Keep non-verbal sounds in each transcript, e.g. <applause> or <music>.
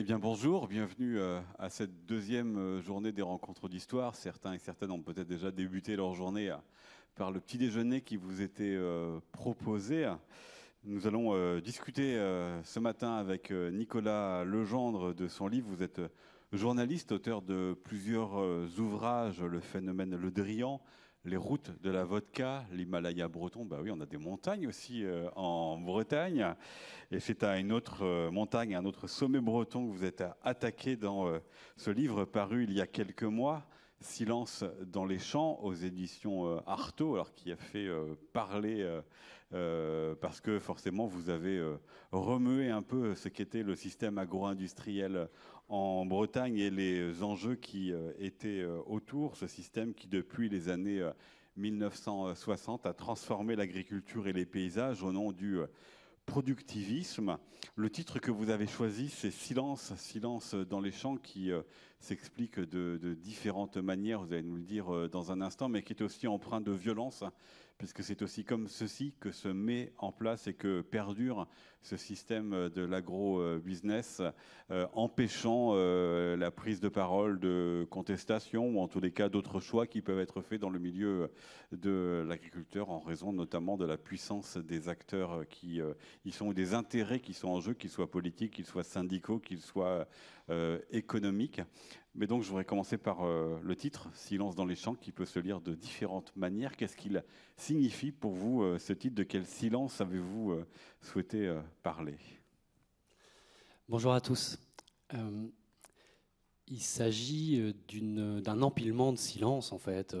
Eh bien bonjour, bienvenue euh, à cette deuxième euh, journée des rencontres d'histoire. Certains et certaines ont peut-être déjà débuté leur journée euh, par le petit déjeuner qui vous était proposé. Nous allons discuter ce matin avec Nicolas Legendre de son livre. Vous êtes journaliste, auteur de plusieurs ouvrages, Le phénomène Le Drian, les routes de la vodka, l'Himalaya breton, bah oui, on a des montagnes aussi euh, en Bretagne. Et c'est à une autre euh, montagne, un autre sommet breton que vous êtes attaqué dans euh, ce livre paru il y a quelques mois. Silence dans les champs aux éditions Artaud, alors qui a fait parler parce que forcément vous avez remué un peu ce qu'était le système agro-industriel en Bretagne et les enjeux qui euh, étaient euh, autour, ce système qui depuis les années 1960 euh, a transformé l'agriculture et les paysages au nom du productivisme. Le titre que vous avez choisi, c'est Silence, silence dans les champs, qui s'explique de, de, différentes manières, vous allez nous le dire dans un instant, mais qui est aussi empreint de violence, puisque c'est aussi comme ceci que se met en place et que perdure ce système de l'agro-business, euh, empêchant euh, la prise de parole de contestation ou en tous les cas d'autres choix qui peuvent être faits dans le milieu de l'agriculteur en raison notamment de la puissance des acteurs qui euh, y sont, des intérêts qui sont en jeu, qu'ils soient politiques, qu'ils soient syndicaux, qu'ils soient économiques. Mais donc, je voudrais commencer par euh, le titre, Silence dans les champs, qui peut se lire de différentes manières. Qu'est-ce qu'il signifie pour vous, euh, ce titre? De quel silence avez-vous euh, souhaité parler? Bonjour à tous. il s'agit d'un empilement de silence, en fait,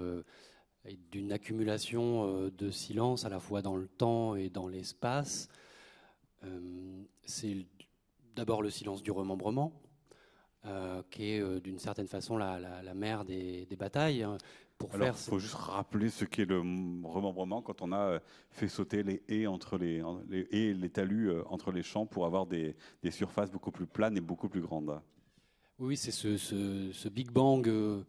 d'une accumulation de silence à la fois dans le temps et dans l'espace. C'est d'abord le silence du remembrement, euh, qui est euh, d'une certaine façon la, la, mère des, des batailles. Hein, pour Alors, il faut juste rappeler ce qu'est le remembrement quand on a euh, fait sauter les haies entre les, les haies, les talus entre les champs pour avoir des, des, surfaces beaucoup plus planes et beaucoup plus grandes. Oui, c'est ce, ce, ce, Big Bang euh,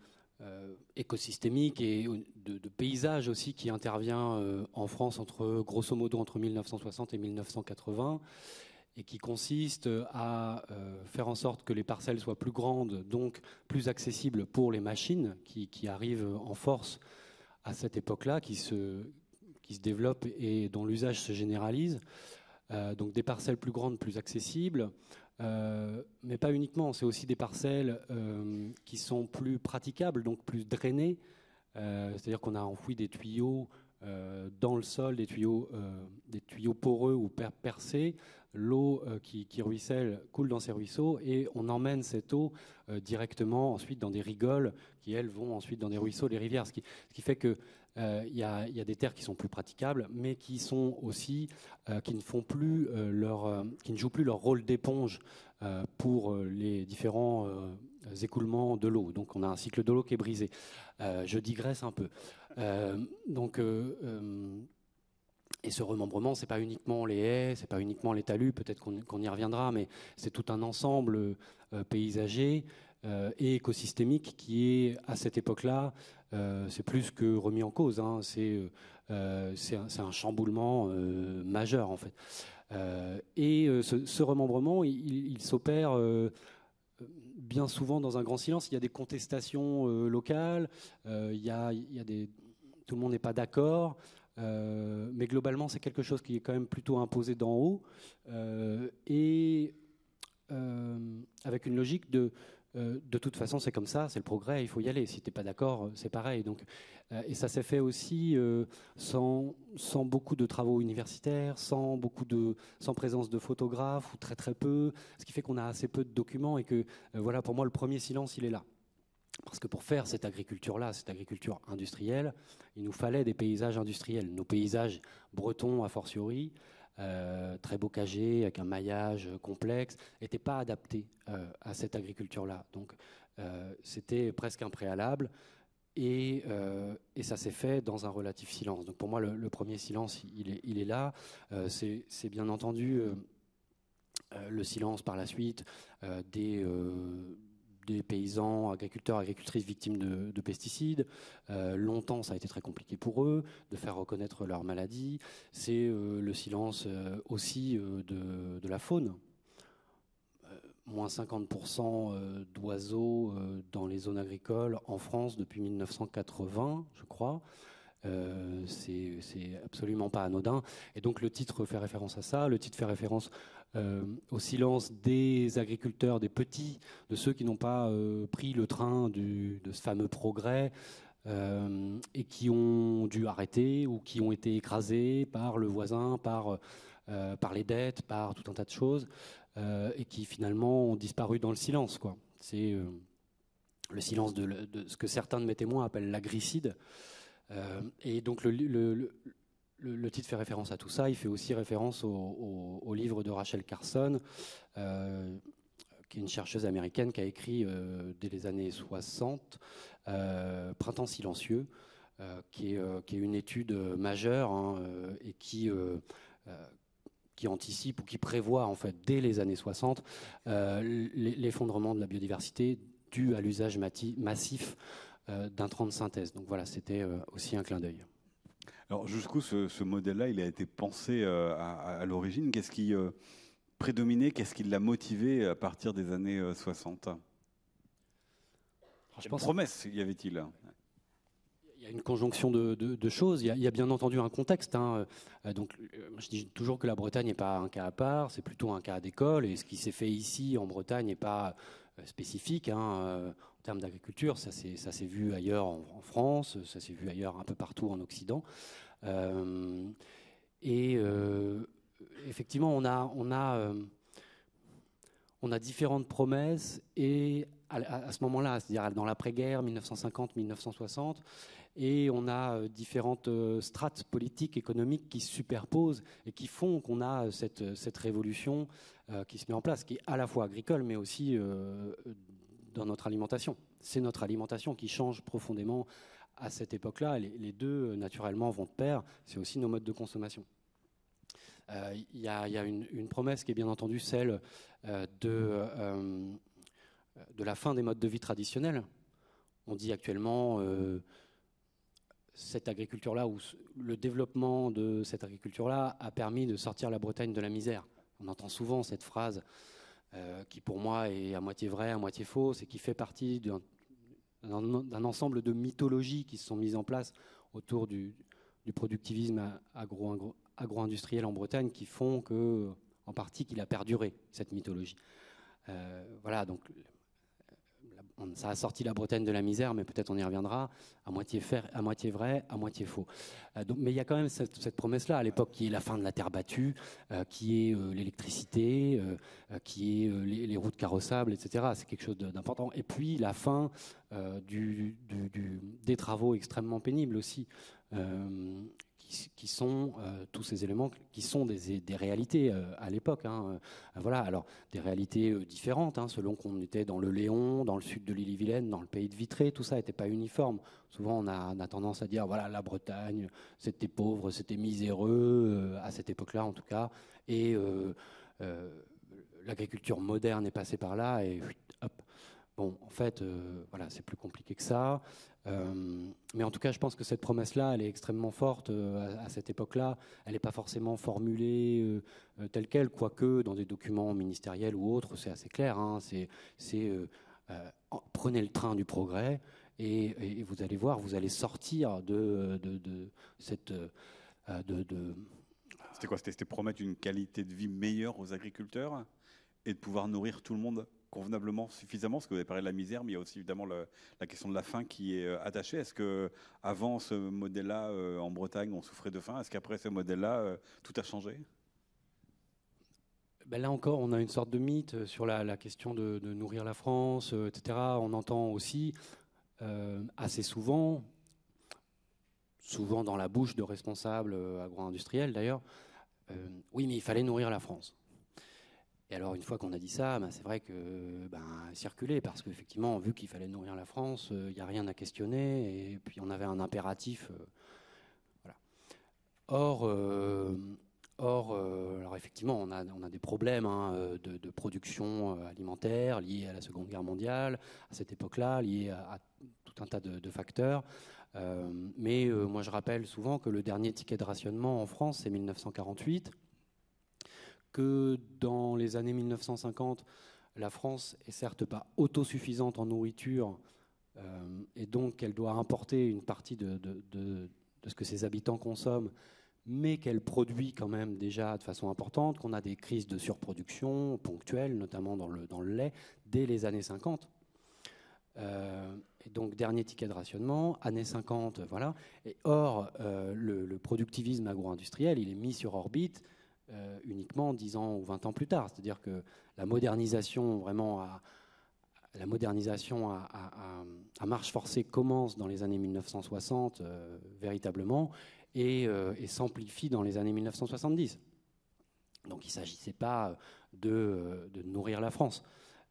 écosystémique et de, de, paysage aussi qui intervient en France entre grosso modo entre 1960 et 1980 et qui consiste à euh, faire en sorte que les parcelles soient plus grandes, donc plus accessibles pour les machines qui, arrivent en force à cette époque-là, qui se, qui se développent et dont l'usage se généralise. Euh, donc des parcelles plus grandes, plus accessibles, euh, mais pas uniquement. C'est aussi des parcelles euh, qui sont plus praticables, donc plus drainées. Euh, c'est-à-dire qu'on a enfoui des tuyaux euh, dans le sol des tuyaux, euh, des tuyaux poreux ou percés. L'eau euh, qui, ruisselle coule dans ces ruisseaux et on emmène cette eau directement ensuite dans des rigoles qui elles vont ensuite dans des ruisseaux, des rivières. Ce qui, fait que il y a, y, a, des terres qui sont plus praticables, mais qui sont aussi qui ne font plus leur, qui ne jouent plus leur rôle d'éponge pour les différents écoulements de l'eau. Donc on a un cycle de l'eau qui est brisé. je digresse un peu. Donc euh, et ce remembrement, c'est pas uniquement les haies, c'est pas uniquement les talus, peut-être qu'on y reviendra, mais c'est tout un ensemble euh, paysager euh, et écosystémique qui est à cette époque-là, c'est plus que remis en cause. Hein, c'est un, chamboulement majeur en fait. et ce, remembrement, il, s'opère bien souvent dans un grand silence. Il y a des contestations locales, il y a des tout le monde n'est pas d'accord, euh, mais globalement c'est quelque chose qui est quand même plutôt imposé d'en haut euh, et euh, avec une logique de de toute façon, c'est comme ça, c'est le progrès, il faut y aller. Si t'es pas d'accord, c'est pareil. Donc, et ça s'est fait aussi sans, sans beaucoup de travaux universitaires, sans beaucoup de, sans présence de photographes ou très très peu, ce qui fait qu'on a assez peu de documents et que voilà, pour moi, le premier silence, il est là. Parce que pour faire cette agriculture-là, cette agriculture industrielle, il nous fallait des paysages industriels. Nos paysages bretons, a fortiori, euh, très bocagés, avec un maillage complexe, n'étaient pas adaptés euh, à cette agriculture-là. Donc euh, c'était presque un préalable. Et, ça s'est fait dans un relatif silence. Donc pour moi, le, premier silence, il est, là. C'est bien entendu le silence par la suite des des paysans, agriculteurs, agricultrices victimes de, pesticides. Euh, longtemps, ça a été très compliqué pour eux de faire reconnaître leur maladie. C'est euh, le silence euh, aussi de, la faune. moins 50% d'oiseaux dans les zones agricoles en France depuis 1980, je crois. Euh, c'est absolument pas anodin. Et donc le titre fait référence à ça. Le titre fait référence euh, au silence des agriculteurs, des petits, de ceux qui n'ont pas euh, pris le train de ce fameux progrès. et qui ont dû arrêter ou qui ont été écrasés par le voisin, par, les dettes, par tout un tas de choses, et qui finalement ont disparu dans le silence. C'est le silence de, ce que certains de mes témoins appellent l'agricide. Euh, et donc le, titre fait référence à tout ça. Il fait aussi référence au, livre de Rachel Carson, euh, qui est une chercheuse américaine qui a écrit euh, dès les années 60 Printemps silencieux, qui est, une étude majeure hein, et qui qui anticipe ou qui prévoit en fait dès les années 60 l'effondrement de la biodiversité dû à l'usage massif euh, d'un train de synthèse. Donc voilà, c'était euh, aussi un clin d'œil. Alors jusqu'où ce, modèle-là, il a été pensé euh, à, l'origine? Qu'est-ce qui prédominait? Qu'est-ce qui l'a motivé à partir des années 60 Quelle pense promesse y avait-il? Il y a une conjonction de, choses. Il y, a, bien entendu un contexte. Hein. Donc, je dis toujours que la Bretagne n'est pas un cas à part, c'est plutôt un cas d'école. Et ce qui s'est fait ici en Bretagne n'est pas spécifique. Hein en termes d'agriculture. Ça s'est vu ailleurs en, France, ça s'est vu ailleurs un peu partout en Occident. Euh, et euh, effectivement, on a, on, a, euh, on a différentes promesses et à, ce moment-là, c'est-à-dire dans l'après-guerre, 1950-1960, et on a différentes strates politiques, économiques qui se superposent et qui font qu'on a cette, cette révolution qui se met en place, qui est à la fois agricole, mais aussi dans notre alimentation. C'est notre alimentation qui change profondément à cette époque-là. Les, deux, naturellement, vont de pair. C'est aussi nos modes de consommation. Euh, il y, a une, promesse qui est bien entendu celle euh, de, euh, de la fin des modes de vie traditionnels. On dit actuellement cette agriculture-là, ou le développement de cette agriculture-là a permis de sortir la Bretagne de la misère. On entend souvent cette phrase euh, qui pour moi est à moitié vrai, à moitié faux, et qui fait partie d'un ensemble de mythologies qui se sont mises en place autour du, productivisme agro-industriel en Bretagne qui font que, en partie, qu'il a perduré, cette mythologie. Euh, voilà, donc ça a sorti la Bretagne de la misère, mais peut-être on y reviendra, à moitié, vrai, à moitié faux. Euh, mais il y a quand même cette, promesse-là, à l'époque, qui est la fin de la terre battue, euh, qui est euh, l'électricité, qui est les, routes carrossables, etc. C'est quelque chose d'important. Et puis la fin des travaux extrêmement pénibles aussi qui, sont euh, tous ces éléments qui sont des, réalités euh, à l'époque. Hein. Euh, voilà, alors des réalités différentes, hein, selon qu'on était dans le Léon, dans le sud de l'île-et-Vilaine, dans le pays de Vitré, tout ça n'était pas uniforme. Souvent, on a, on a, tendance à dire voilà, la Bretagne, c'était pauvre, c'était miséreux, à cette époque-là en tout cas, et l'agriculture moderne est passée par là, et hop. Bon, en fait, voilà, c'est plus compliqué que ça. Euh, mais en tout cas, je pense que cette promesse-là, elle est extrêmement forte euh, à, cette époque-là. Elle n'est pas forcément formulée euh, telle qu'elle, quoique dans des documents ministériels ou autres, c'est assez clair. Hein. c'est prenez le train du progrès et, vous allez voir, vous allez sortir de, cette. c'était quoi? C'était promettre une qualité de vie meilleure aux agriculteurs et de pouvoir nourrir tout le monde? Convenablement, suffisamment, parce que vous avez parlé de la misère, mais il y a aussi évidemment la question de la faim qui est euh, attachée. Est-ce que avant ce modèle-là, euh, en Bretagne, on souffrait de faim? Est-ce qu'après ce modèle-là, euh, tout a changé? Ben là encore, on a une sorte de mythe sur la, question de, nourrir la France, etc. On entend aussi assez souvent, souvent dans la bouche de responsables agro-industriels d'ailleurs, oui, mais il fallait nourrir la France. Et alors, une fois qu'on a dit ça, ben, c'est vrai que ben, circuler, parce qu'effectivement, vu qu'il fallait nourrir la France, il euh, n'y a rien à questionner, et puis on avait un impératif. Euh. Or, euh, or alors effectivement, on a, des problèmes hein, de, production alimentaire liés à la Seconde Guerre mondiale, à cette époque-là, liés à, tout un tas de facteurs. mais moi, je rappelle souvent que le dernier ticket de rationnement en France, c'est 1948 que dans les années 1950, la France est certes pas autosuffisante en nourriture, et donc elle doit importer une partie de, ce que ses habitants consomment, mais qu'elle produit quand même déjà de façon importante, qu'on a des crises de surproduction ponctuelles, notamment dans le, le lait, dès les années 50. Euh, et donc, dernier ticket de rationnement, années 50, voilà. Or, euh, le, productivisme agro-industriel, il est mis sur orbite euh, uniquement 10 ans ou 20 ans plus tard. C'est-à-dire que la modernisation, vraiment, à, la modernisation à, marche forcée commence dans les années 1960, véritablement, et, s'amplifie dans les années 1970. Donc, il ne s'agissait pas de, nourrir la France.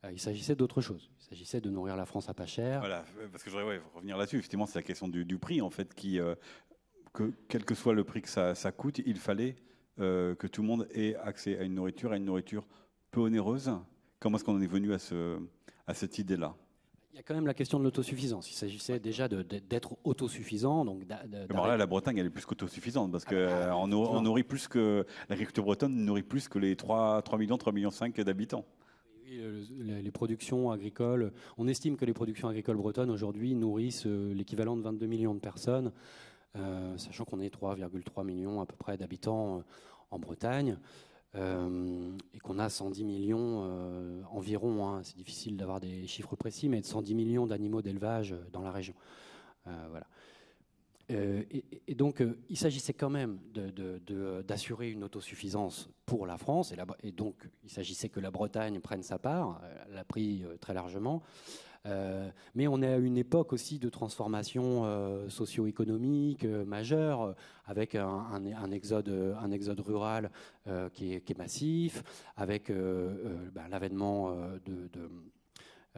Euh, il s'agissait d'autre chose. Il s'agissait de nourrir la France à pas cher. Voilà, parce que je voudrais revenir là-dessus. Effectivement, c'est la question du, prix, en fait, euh, que quel que soit le prix que ça, coûte, il fallait euh, que tout le monde ait accès à une nourriture, à une nourriture peu onéreuse. Comment est-ce qu'on en est venu à, ce, à cette idée-là? Il y a quand même la question de l'autosuffisance. Il s'agissait déjà d'être autosuffisant. Donc là, la Bretagne, elle est plus qu'autosuffisante parce qu'on ah, bah, nourrit plus que l'agriculture bretonne nourrit plus que les 3, 3 millions, 3 millions 5 d'habitants. Euh, les productions agricoles, on estime que les productions agricoles bretonnes aujourd'hui nourrissent euh, l'équivalent de 22 millions de personnes, euh, sachant qu'on est 3,3 millions à peu près d'habitants en Bretagne. et qu'on a 110 millions environ, hein, c'est difficile d'avoir des chiffres précis, mais 110 millions d'animaux d'élevage dans la région. voilà. Euh, et, donc, euh, il s'agissait quand même d'assurer une autosuffisance pour la France, et, donc il s'agissait que la Bretagne prenne sa part, elle l'a pris euh, très largement. Mais on est à une époque aussi de transformation socio-économique majeure, avec un, exode, rural qui est, massif, avec ben, l'avènement de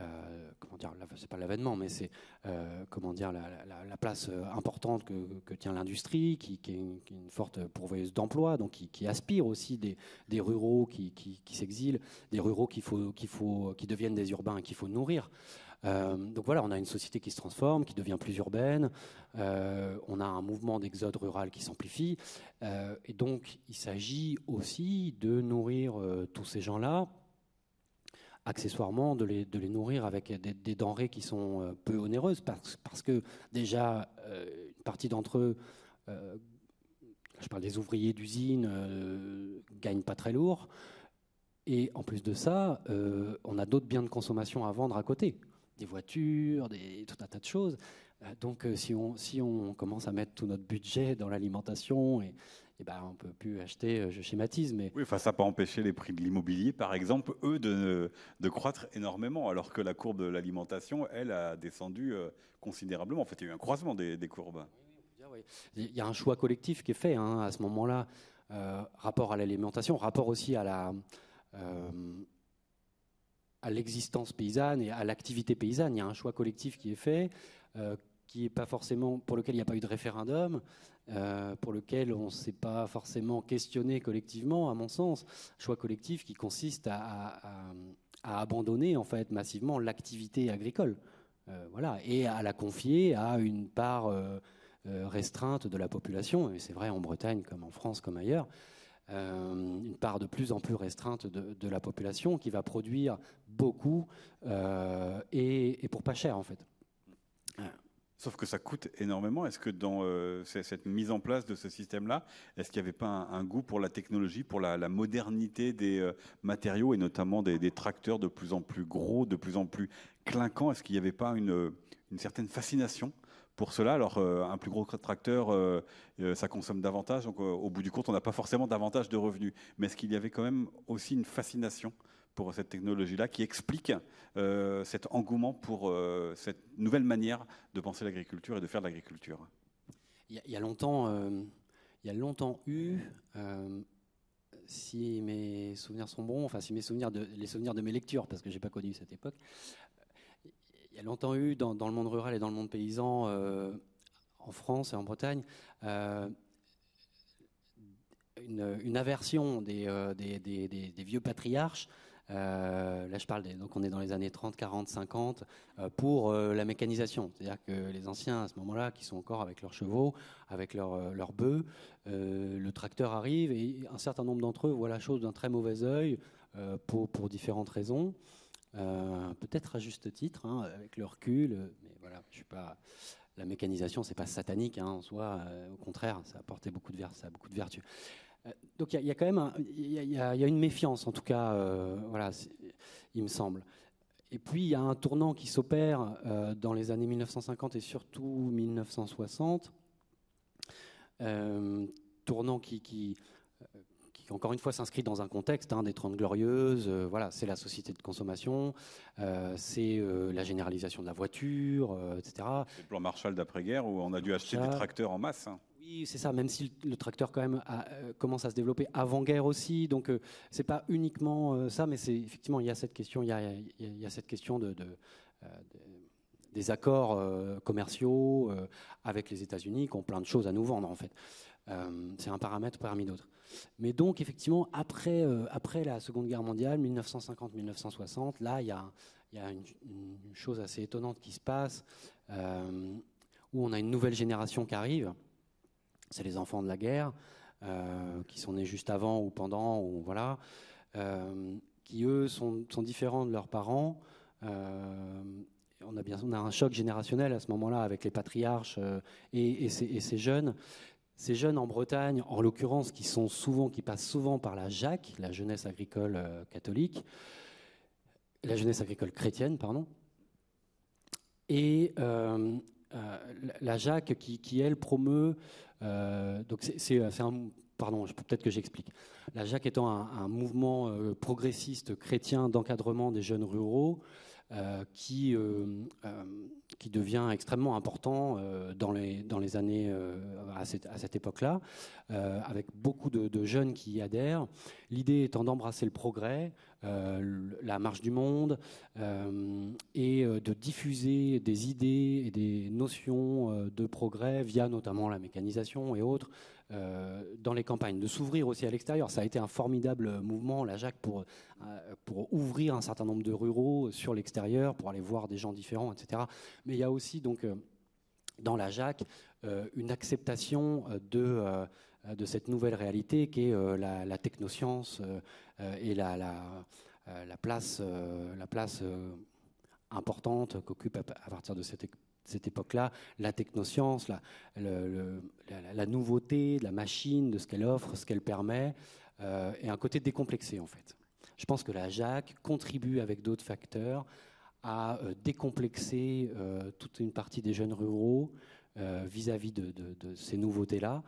euh, comment dire, c'est pas l'avènement, mais c'est euh, comment dire la, place euh, importante que, tient l'industrie, qui, est une, forte pourvoyeuse d'emplois, donc qui, aspire aussi des, ruraux qui, s'exilent, des ruraux qui deviennent des urbains qu'il faut nourrir. Donc voilà, on a une société qui se transforme, qui devient plus urbaine. on a un mouvement d'exode rural qui s'amplifie. et donc, il s'agit aussi de nourrir tous ces gens-là accessoirement de les, nourrir avec des, denrées qui sont euh, peu onéreuses, parce, que déjà, euh, une partie d'entre eux, euh, je parle des ouvriers d'usine, euh, gagnent pas très lourd. Et en plus de ça, on a d'autres biens de consommation à vendre à côté, des voitures, des, tout un tas de choses. Donc si on, si on commence à mettre tout notre budget dans l'alimentation et, eh ben, on ne peut plus acheter, euh, je schématise. Mais... Oui, enfin, ça n'a pas empêché les prix de l'immobilier, par exemple, eux, de, de, croître énormément, alors que la courbe de l'alimentation, elle, a descendu euh, considérablement. En fait, il y a eu un croisement des, courbes. Il y a un choix collectif qui est fait hein, à ce moment-là, euh, rapport à l'alimentation, rapport aussi à la... à l'existence paysanne et à l'activité paysanne. Il y a un choix collectif qui est fait, qui est pas forcément pour lequel il n'y a pas eu de référendum, euh, pour lequel on ne s'est pas forcément questionné collectivement, à mon sens. Choix collectif qui consiste à, abandonner en fait massivement l'activité agricole, euh, voilà, et à la confier à une part euh, restreinte de la population. Et c'est vrai en Bretagne comme en France comme ailleurs. Une part de plus en plus restreinte de, la population qui va produire beaucoup et, et, pour pas cher en fait. Sauf que ça coûte énormément. Est-ce que dans euh, cette mise en place de ce système-là, est-ce qu'il n'y avait pas un, goût pour la technologie, pour la, modernité des euh, matériaux et notamment des, tracteurs de plus en plus gros, de plus en plus clinquants Est-ce qu'il n'y avait pas une, certaine fascination pour cela. Alors, euh, un plus gros tracteur, ça consomme davantage. Donc, au bout du compte, on n'a pas forcément davantage de revenus. Mais est-ce qu'il y avait quand même aussi une fascination pour cette technologie-là qui explique euh, cet engouement pour euh, cette nouvelle manière de penser l'agriculture et de faire de l'agriculture? Il, y a longtemps, euh, y a longtemps eu, si mes souvenirs sont bons, enfin si mes souvenirs les souvenirs de mes lectures, parce que j'ai pas connu cette époque, y a longtemps eu dans, le monde rural et dans le monde paysan, en France et en Bretagne, une, aversion des, des, vieux patriarches euh, là, je parle donc on est dans les années 30, 40, 50 pour euh, la mécanisation. C'est-à-dire que les anciens à ce moment-là, qui sont encore avec leurs chevaux, avec leurs euh, leur bœufs, le tracteur arrive et un certain nombre d'entre eux voient la chose d'un très mauvais œil pour, différentes raisons. Peut-être à juste titre, hein, avec le recul, mais voilà, je suis pas. La mécanisation, c'est pas satanique hein, en soi. au contraire, ça a apporté beaucoup de ver vertus. donc il y, a quand même, il y, a une méfiance, en tout cas, voilà, il me semble. Et puis il y a un tournant qui s'opère dans les années 1950 et surtout 1960 euh, tournant qui, qui, qui, encore une fois, s'inscrit dans un contexte hein, des Trente Glorieuses. Euh, voilà, c'est la société de consommation, euh, c'est la généralisation de la voiture, etc. C'est le plan Marshall d'après-guerre où on a dû acheter des tracteurs en masse. Hein. Oui, c'est ça, même si le, tracteur quand même commence à se développer avant-guerre aussi. Donc c'est pas uniquement ça, mais c'est effectivement il y a cette question, il y a, il y a cette question de, de, des accords euh, commerciaux euh, avec les États-Unis qui ont plein de choses à nous vendre en fait. Euh, c'est un paramètre parmi d'autres. Mais donc effectivement, après, après la Seconde Guerre mondiale, 1950-1960, là, il y a, y a une, chose assez étonnante qui se passe, où on a une nouvelle génération qui arrive. C'est les enfants de la guerre, qui sont nés juste avant ou pendant, ou voilà, qui eux sont, sont, différents de leurs parents on a bien on a un choc générationnel à ce moment-là avec les patriarches euh, et, ces, jeunes. Ces jeunes en Bretagne, en l'occurrence, qui sont souvent, qui passent souvent par la JAC, la jeunesse agricole euh, catholique, la jeunesse agricole chrétienne, pardon, et euh, la JAC qui, elle promeut. donc c'est un pardon, peut-être que j'explique. La JAC étant un mouvement progressiste chrétien d'encadrement des jeunes ruraux, euh, qui, euh, euh, qui devient extrêmement important dans, les, dans les années à cette, à cette époque-là, avec beaucoup de, jeunes qui y adhèrent. L'idée étant d'embrasser le progrès, la marche du monde, et de diffuser des idées et des notions de progrès via notamment la mécanisation et autres euh, dans les campagnes, de s'ouvrir aussi à l'extérieur. Ça a été un formidable mouvement, la Jacques, pour, euh, pour ouvrir un certain nombre de ruraux sur l'extérieur, pour aller voir des gens différents, etc. Mais il y a aussi donc euh, dans la Jacques une acceptation de, de cette nouvelle réalité qui est la, technoscience et la, la, place, la place importante qu'occupe à partir de cette cette époque-là, la technoscience, la, nouveauté de la machine, de ce qu'elle offre, ce qu'elle permet, euh, et un côté décomplexé en fait. Je pense que la JAC contribue avec d'autres facteurs à euh, décomplexer euh, toute une partie des jeunes ruraux vis-à-vis de, ces nouveautés-là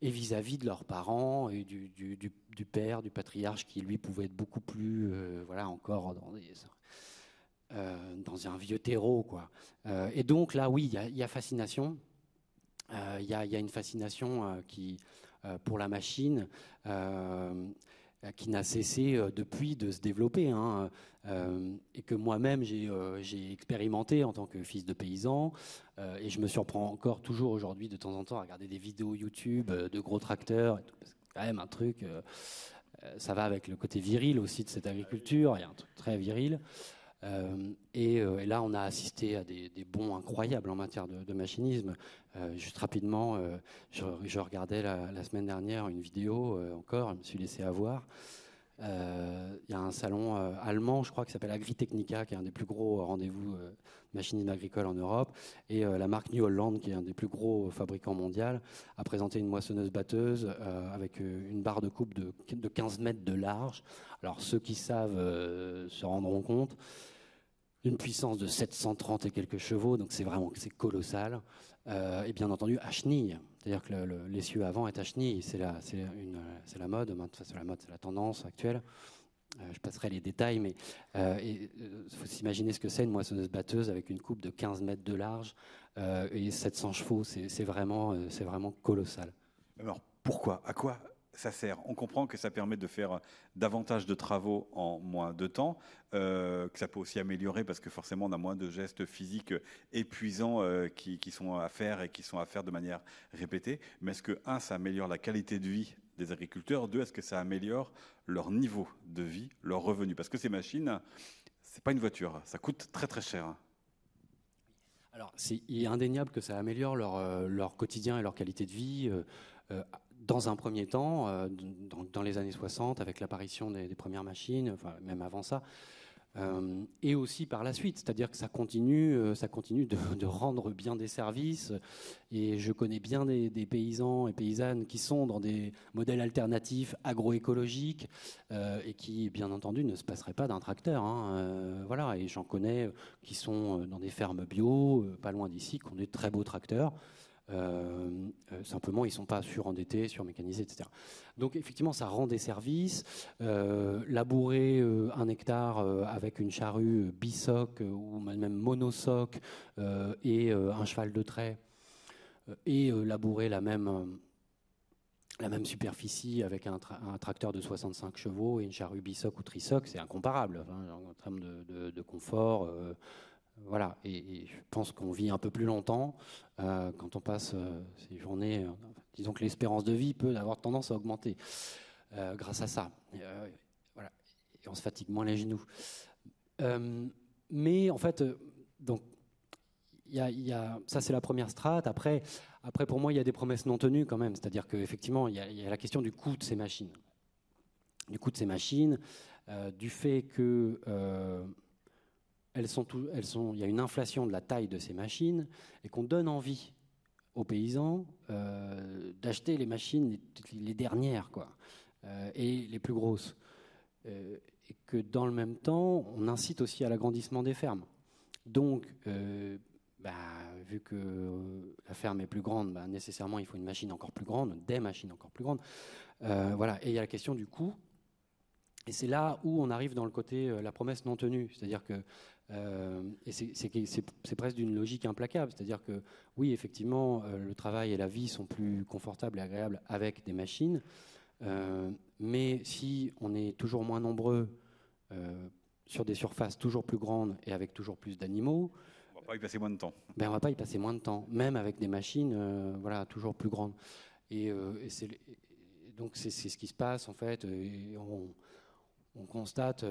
et vis-à-vis de leurs parents et du, père, du patriarche qui lui pouvait être beaucoup plus, voilà, encore dans euh, dans un vieux terreau. Quoi. Euh, et donc là, oui, il y, a fascination. Euh, il y, a une fascination qui, pour la machine qui n'a cessé depuis de se développer. Hein, et que moi-même j'ai expérimenté en tant que fils de paysan. et je me surprends encore toujours aujourd'hui de temps en temps à regarder des vidéos YouTube de gros tracteurs. C'est quand même un truc. ça va avec le côté viril aussi de cette agriculture. Il y a un truc très viril. Euh, euh, et, là, on a assisté à des, bons incroyables en matière de, machinisme. Euh, juste rapidement, je, regardais la, semaine dernière une vidéo encore, je me suis laissé avoir. Il y a un salon allemand, je crois, qui s'appelle Agritechnica, qui est un des plus gros rendez-vous machinisme agricole en Europe. Et la marque New Holland, qui est un des plus gros fabricants mondiaux, a présenté une moissonneuse-batteuse avec une barre de coupe de, de, 15 mètres de large. Alors ceux qui savent se rendront compte une puissance de 730 et quelques chevaux, donc c'est vraiment c'est colossal. Euh, et bien entendu à chenille, c'est-à-dire que l'essieu avant est à chenille, c'est la, c'est la mode, c'est la mode, c'est la tendance actuelle. Euh, je passerai les détails, mais euh, il faut s'imaginer ce que c'est une moissonneuse batteuse avec une coupe de 15 mètres de large et 700 chevaux, c'est vraiment, c'est vraiment colossal. Alors pourquoi? À quoi ça sert. On comprend que ça permet de faire davantage de travaux en moins de temps, euh, que ça peut aussi améliorer parce que forcément on a moins de gestes physiques épuisants euh, qui, sont à faire et qui sont à faire de manière répétée. Mais est-ce que, un, ça améliore la qualité de vie des agriculteurs? Deux, est-ce que ça améliore leur niveau de vie, leur revenu? Parce que ces machines, c'est pas une voiture, ça coûte très très cher. Alors, c'est indéniable que ça améliore euh, leur quotidien et leur qualité de vie dans un premier temps, euh, dans, les années 60, avec l'apparition des, premières machines, même avant ça, Euh, et aussi par la suite, c'est-à-dire que ça continue, euh, ça continue de, rendre bien des services. Et je connais bien des, paysans et paysannes qui sont dans des modèles alternatifs agroécologiques et qui, bien entendu, ne se passeraient pas d'un tracteur. Hein. voilà, et j'en connais qui sont dans des fermes bio, pas loin d'ici, qui ont des très beaux tracteurs. Euh, euh, simplement, ils ne sont pas surendettés, surmécanisés, etc. Donc, effectivement, ça rend des services. Euh, labourer un hectare avec une charrue bisoc ou même monosoc et un cheval de trait et labourer la même la même superficie avec un, tracteur de 65 chevaux et une charrue bisoc ou trisoc, c'est incomparable en termes de, confort, voilà, et, je pense qu'on vit un peu plus longtemps euh, quand on passe euh, ces journées. Euh, disons que l'espérance de vie peut avoir tendance à augmenter grâce à ça. voilà, et on se fatigue moins les genoux. mais en fait, donc, ça c'est la première strate. Après, après, pour moi, il y a des promesses non tenues quand même. C'est-à-dire qu'effectivement, il y, a la question du coût de ces machines. Du coût de ces machines, du fait que elles sont, elles sont, il y a une inflation de la taille de ces machines et qu'on donne envie aux paysans euh, d'acheter les machines les, dernières quoi, euh, et les plus grosses. Euh, et que dans le même temps, on incite aussi à l'agrandissement des fermes. Donc, bah, vu que la ferme est plus grande, bah, nécessairement il faut une machine encore plus grande, des machines encore plus grandes. voilà. Et il y a la question du coût. Et c'est là où on arrive dans le côté la promesse non tenue, c'est-à-dire que euh, et c'est presque d'une logique implacable, c'est-à-dire que oui, effectivement, euh, le travail et la vie sont plus confortables et agréables avec des machines, euh, mais si on est toujours moins nombreux sur des surfaces toujours plus grandes et avec toujours plus d'animaux, on va pas y passer moins de temps. Ben, on va pas y passer moins de temps, même avec des machines, voilà, toujours plus grandes. Et, donc c'est ce qui se passe en fait. on, on constate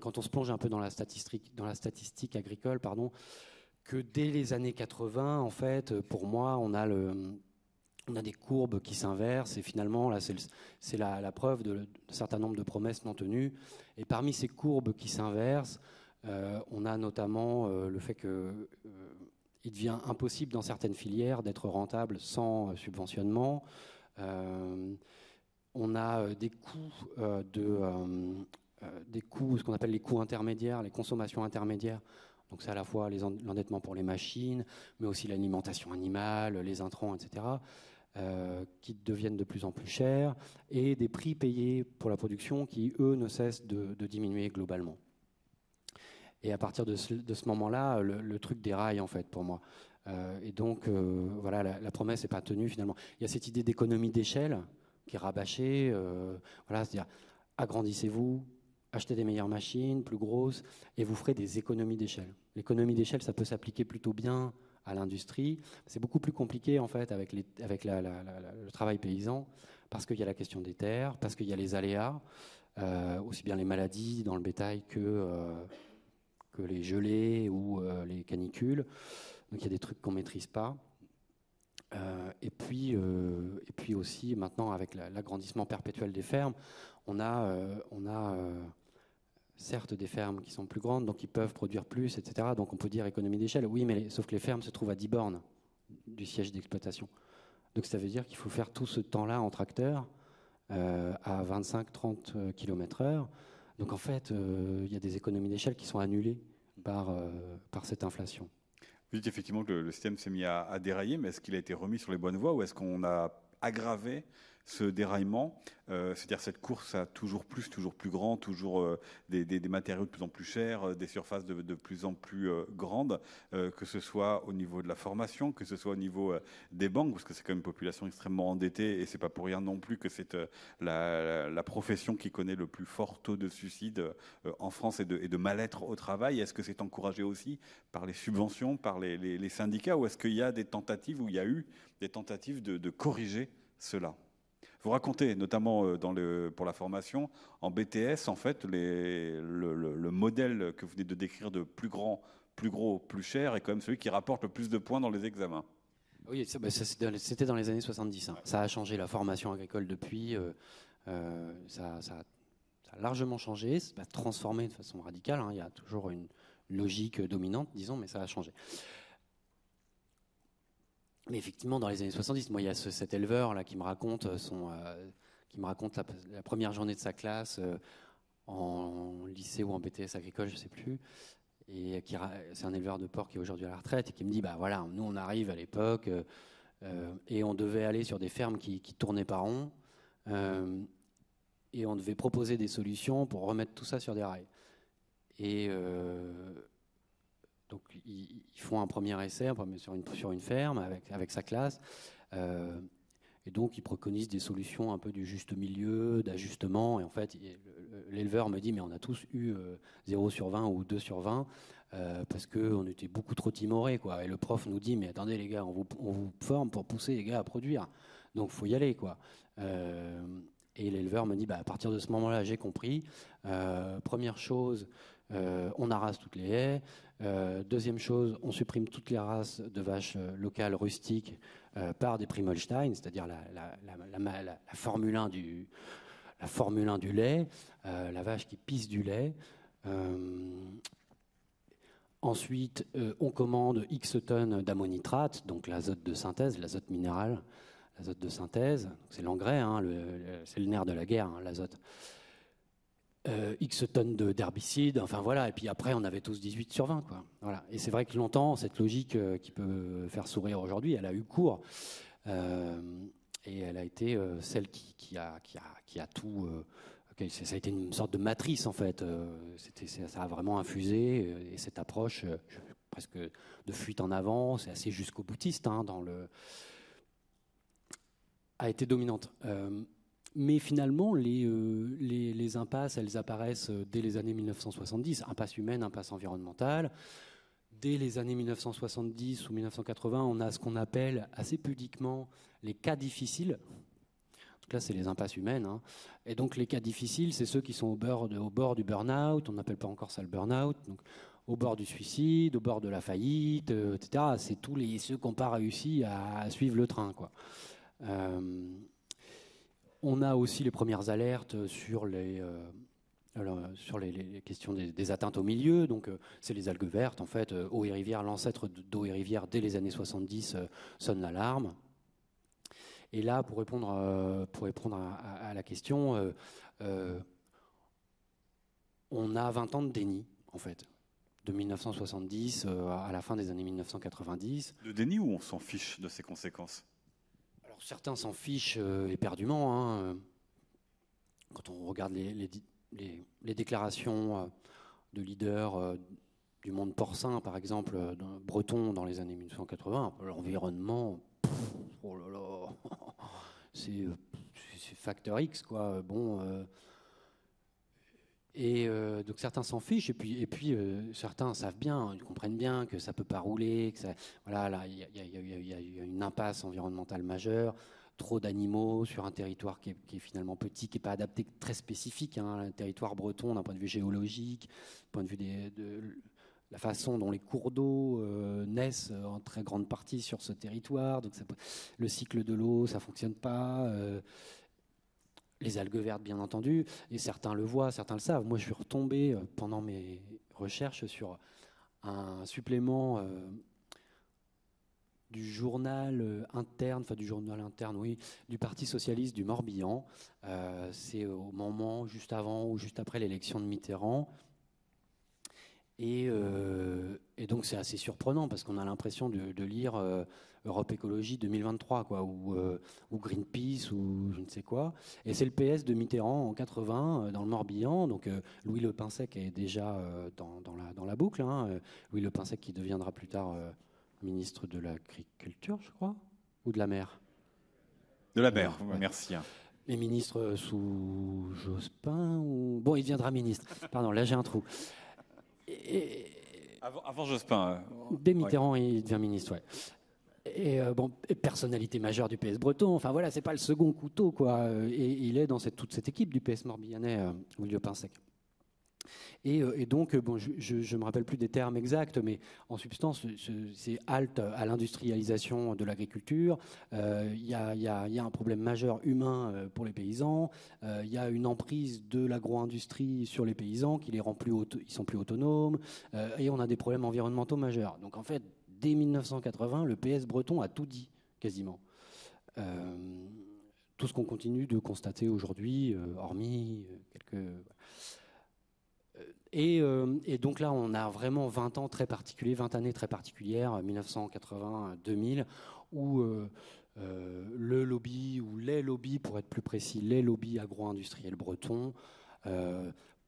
quand on se plonge un peu dans la statistique, agricole, pardon, que dès les années 80, en fait, pour moi, on a des courbes qui s'inversent et finalement, là, c'est la, preuve d'un certain nombre de promesses non tenues. Et parmi ces courbes qui s'inversent, euh, on a notamment euh, le fait qu'il euh, devient impossible dans certaines filières d'être rentable sans subventionnement. on a des coûts de euh, des coûts, ce qu'on appelle les coûts intermédiaires, les consommations intermédiaires. Donc c'est à la fois l'endettement pour les machines, mais aussi l'alimentation animale, les intrants, etc., euh, qui deviennent de plus en plus chers, et des prix payés pour la production qui, eux, ne cessent de, diminuer globalement. Et à partir de ce, moment-là, le, truc déraille, en fait, pour moi. Euh, et donc, voilà, la, promesse n'est pas tenue, finalement. Il y a cette idée d'économie d'échelle qui est rabâchée. voilà, c'est-à-dire, agrandissez-vous, achetez des meilleures machines, plus grosses, et vous ferez des économies d'échelle. L'économie d'échelle, ça peut s'appliquer plutôt bien à l'industrie. C'est beaucoup plus compliqué en fait avec, le travail paysan, parce qu'il y a la question des terres, parce qu'il y a les aléas, euh, aussi bien les maladies dans le bétail que, euh, les gelées ou euh, les canicules. Donc il y a des trucs qu'on ne maîtrise pas. et, puis, et puis aussi maintenant avec l'agrandissement perpétuel des fermes, on a, on a certes des fermes qui sont plus grandes, donc ils peuvent produire plus, etc. Donc on peut dire économie d'échelle. Oui, mais sauf que les fermes se trouvent à 10 bornes du siège d'exploitation. Donc ça veut dire qu'il faut faire tout ce temps-là en tracteur euh, à 25-30 km/h. Donc en fait, euh, il y a des économies d'échelle qui sont annulées par, euh, par cette inflation. Vous dites effectivement que le, système s'est mis à, dérailler, mais est-ce qu'il a été remis sur les bonnes voies ou est-ce qu'on a aggravé ce déraillement, euh, c'est-à-dire cette course à toujours plus, toujours plus grand, toujours euh, des, matériaux de plus en plus chers, euh, des surfaces de, plus en plus grandes, que ce soit au niveau de la formation, que ce soit au niveau des banques, parce que c'est quand même une population extrêmement endettée et c'est pas pour rien non plus que c'est la, profession qui connaît le plus fort taux de suicide en France et de, et mal-être au travail. Est-ce que c'est encouragé aussi par les subventions, par les, syndicats, ou est-ce qu'il y a des tentatives, ou il y a eu des tentatives de corriger cela? Vous racontez, notamment euh, pour la formation, en BTS, en fait, le, modèle que vous venez de décrire de plus grand, plus gros, plus cher est quand même celui qui rapporte le plus de points dans les examens. Oui, bah, c'était dans les années 70. Hein. Ça a changé la formation agricole depuis. Euh, euh, ça, a largement changé, ça va transformer de façon radicale. Hein. Il y a toujours une logique dominante, disons, mais ça a changé. Mais effectivement, dans les années 70, moi, il y a cet éleveur là qui me raconte son, qui me raconte la, première journée de sa classe en lycée ou en BTS agricole, je ne sais plus. Et qui c'est un éleveur de porc qui est aujourd'hui à la retraite et qui me dit bah voilà, nous on arrive à l'époque euh, et on devait aller sur des fermes qui, tournaient par rond euh, et on devait proposer des solutions pour remettre tout ça sur des rails. Et euh, donc ils, font un premier essai sur une, ferme avec, avec sa classe. Et donc, ils préconisent des solutions un peu du juste milieu, d'ajustement. Et en fait, l'éleveur me dit, mais on a tous eu 0 sur 20 ou 2 sur 20. Euh, parce qu'on était beaucoup trop timorés. Quoi. Et le prof nous dit, mais attendez les gars, on vous, vous forme pour pousser les gars à produire. Donc faut y aller. Quoi. Euh, et l'éleveur me dit, bah, à partir de ce moment-là, j'ai compris. Euh, première chose, on arrase toutes les haies. deuxième chose, on supprime toutes les races de vaches locales rustiques par des Primolstein, c'est-à-dire la, la, Formule 1 du, la Formule 1 du lait, la vache qui pisse du lait. Ensuite, euh, on commande X tonnes d'ammonitrate, donc l'azote de synthèse, l'azote minéral, l'azote de synthèse. C'est l'engrais, hein, c'est le nerf de la guerre, hein, l'azote. Euh, X tonnes d'herbicides, enfin voilà. Et puis après, on avait tous 18 sur 20, quoi. Voilà. Et c'est vrai que longtemps, cette logique euh, qui peut faire sourire aujourd'hui, elle a eu cours. et elle a été celle qui, a, tout ça a été une sorte de matrice en fait. Euh, ça a vraiment infusé euh, et cette approche euh, presque de fuite en avant, c'est assez jusqu'au boutiste hein, dans le a été dominante. Mais finalement, les, les, impasses, elles apparaissent dès les années 1970, impasse humaine, impasse environnementale. Dès les années 1970 ou 1980, on a ce qu'on appelle assez pudiquement les cas difficiles, là, c'est les impasses humaines. Hein. Et donc, les cas difficiles, c'est ceux qui sont au bord, du burn-out. On n'appelle pas encore ça le burn-out. Donc, au bord du suicide, au bord de la faillite, euh, etc. C'est tous les, ceux qui n'ont pas réussi à, suivre le train. Quoi. Euh, on a aussi les premières alertes sur les, euh, sur les, questions des, atteintes au milieu. Donc, c'est les algues vertes. En fait, eau et rivière, l'ancêtre d'eau et rivière, dès les années 70, sonne l'alarme. Et là, pour répondre, euh, pour répondre à, la question, euh, euh, on a 20 ans de déni, en fait, de 1970 à la fin des années 1990. De déni ou on s'en fiche de ces conséquences? Certains s'en fichent éperdument. Hein. Quand on regarde les, déclarations de leaders du monde porcin, par exemple, breton dans les années 1980, l'environnement, oh là là, <laughs> c'est facteur X, quoi. Bon. Et euh, donc certains s'en fichent, et puis, et puis euh, certains savent bien, ils comprennent bien que ça peut pas rouler, que voilà, là, il y, a une impasse environnementale majeure, trop d'animaux sur un territoire qui est, finalement petit, qui n'est pas adapté, très spécifique, hein, un territoire breton d'un point de vue géologique, point de vue de, la façon dont les cours d'eau euh, naissent en très grande partie sur ce territoire. Donc le cycle de l'eau, ça fonctionne pas. Euh, les algues vertes, bien entendu, et certains le voient, certains le savent. Moi, je suis retombé pendant mes recherches sur un supplément du journal interne, enfin du journal interne, oui, du Parti socialiste du Morbihan. C'est au moment juste avant ou juste après l'élection de Mitterrand. Euh, et, donc c'est assez surprenant parce qu'on a l'impression de, lire euh, Europe Écologie 2023 quoi, euh, ou, Greenpeace ou je ne sais quoi. Et c'est le PS de Mitterrand en 80 dans le Morbihan. Donc Louis Le Pinsec est déjà dans, la, dans, la, boucle. Hein. Louis Le Pinsec qui deviendra plus tard ministre de l'Agriculture, je crois, ou de la mer. De la mer, merci. Les ministres sous Jospin ou... Bon, il deviendra ministre. Pardon, là j'ai un trou avant, Jospin. Euh, dès Mitterrand, il devient ministre, ouais. Et euh, bon, personnalité majeure du PS breton. Enfin voilà, c'est pas le second couteau, quoi. Et il est dans toute cette équipe du PS morbihanais, euh, William Pinsec. Et, donc, bon, je ne me rappelle plus des termes exacts, mais en substance, c'est halte à l'industrialisation de l'agriculture. Il y, y, a un problème majeur humain pour les paysans. Il y a une emprise de l'agro-industrie sur les paysans qui les rend plus, ils sont plus autonomes. et on a des problèmes environnementaux majeurs. Donc, en fait, dès 1980, le PS breton a tout dit, quasiment. Euh, tout ce qu'on continue de constater aujourd'hui, euh, hormis euh, quelques... Et, donc là, on a vraiment 20 ans très particuliers, 20 années très particulières, 1980-2000, où le lobby, ou les lobbies, pour être plus précis, les lobbies agro-industriels bretons,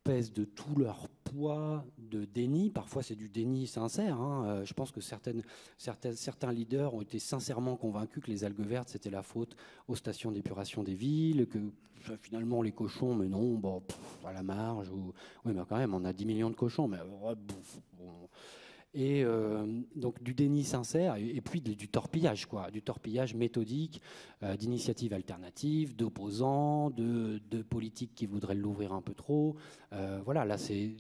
pèsent de tout leur poids de déni. Parfois, c'est du déni sincère. Hein. Euh, je pense que certaines, certaines, certains leaders ont été sincèrement convaincus que les algues vertes, c'était la faute aux stations d'épuration des villes, que finalement, les cochons, mais non, bon, à la marge. Ou... Oui, mais quand même, on a 10 millions de cochons. Mais et euh, donc du déni sincère et, puis du torpillage, quoi, du torpillage méthodique euh, d'initiatives alternatives, d'opposants, de, politiques qui voudraient l'ouvrir un peu trop. Euh, voilà, là c'est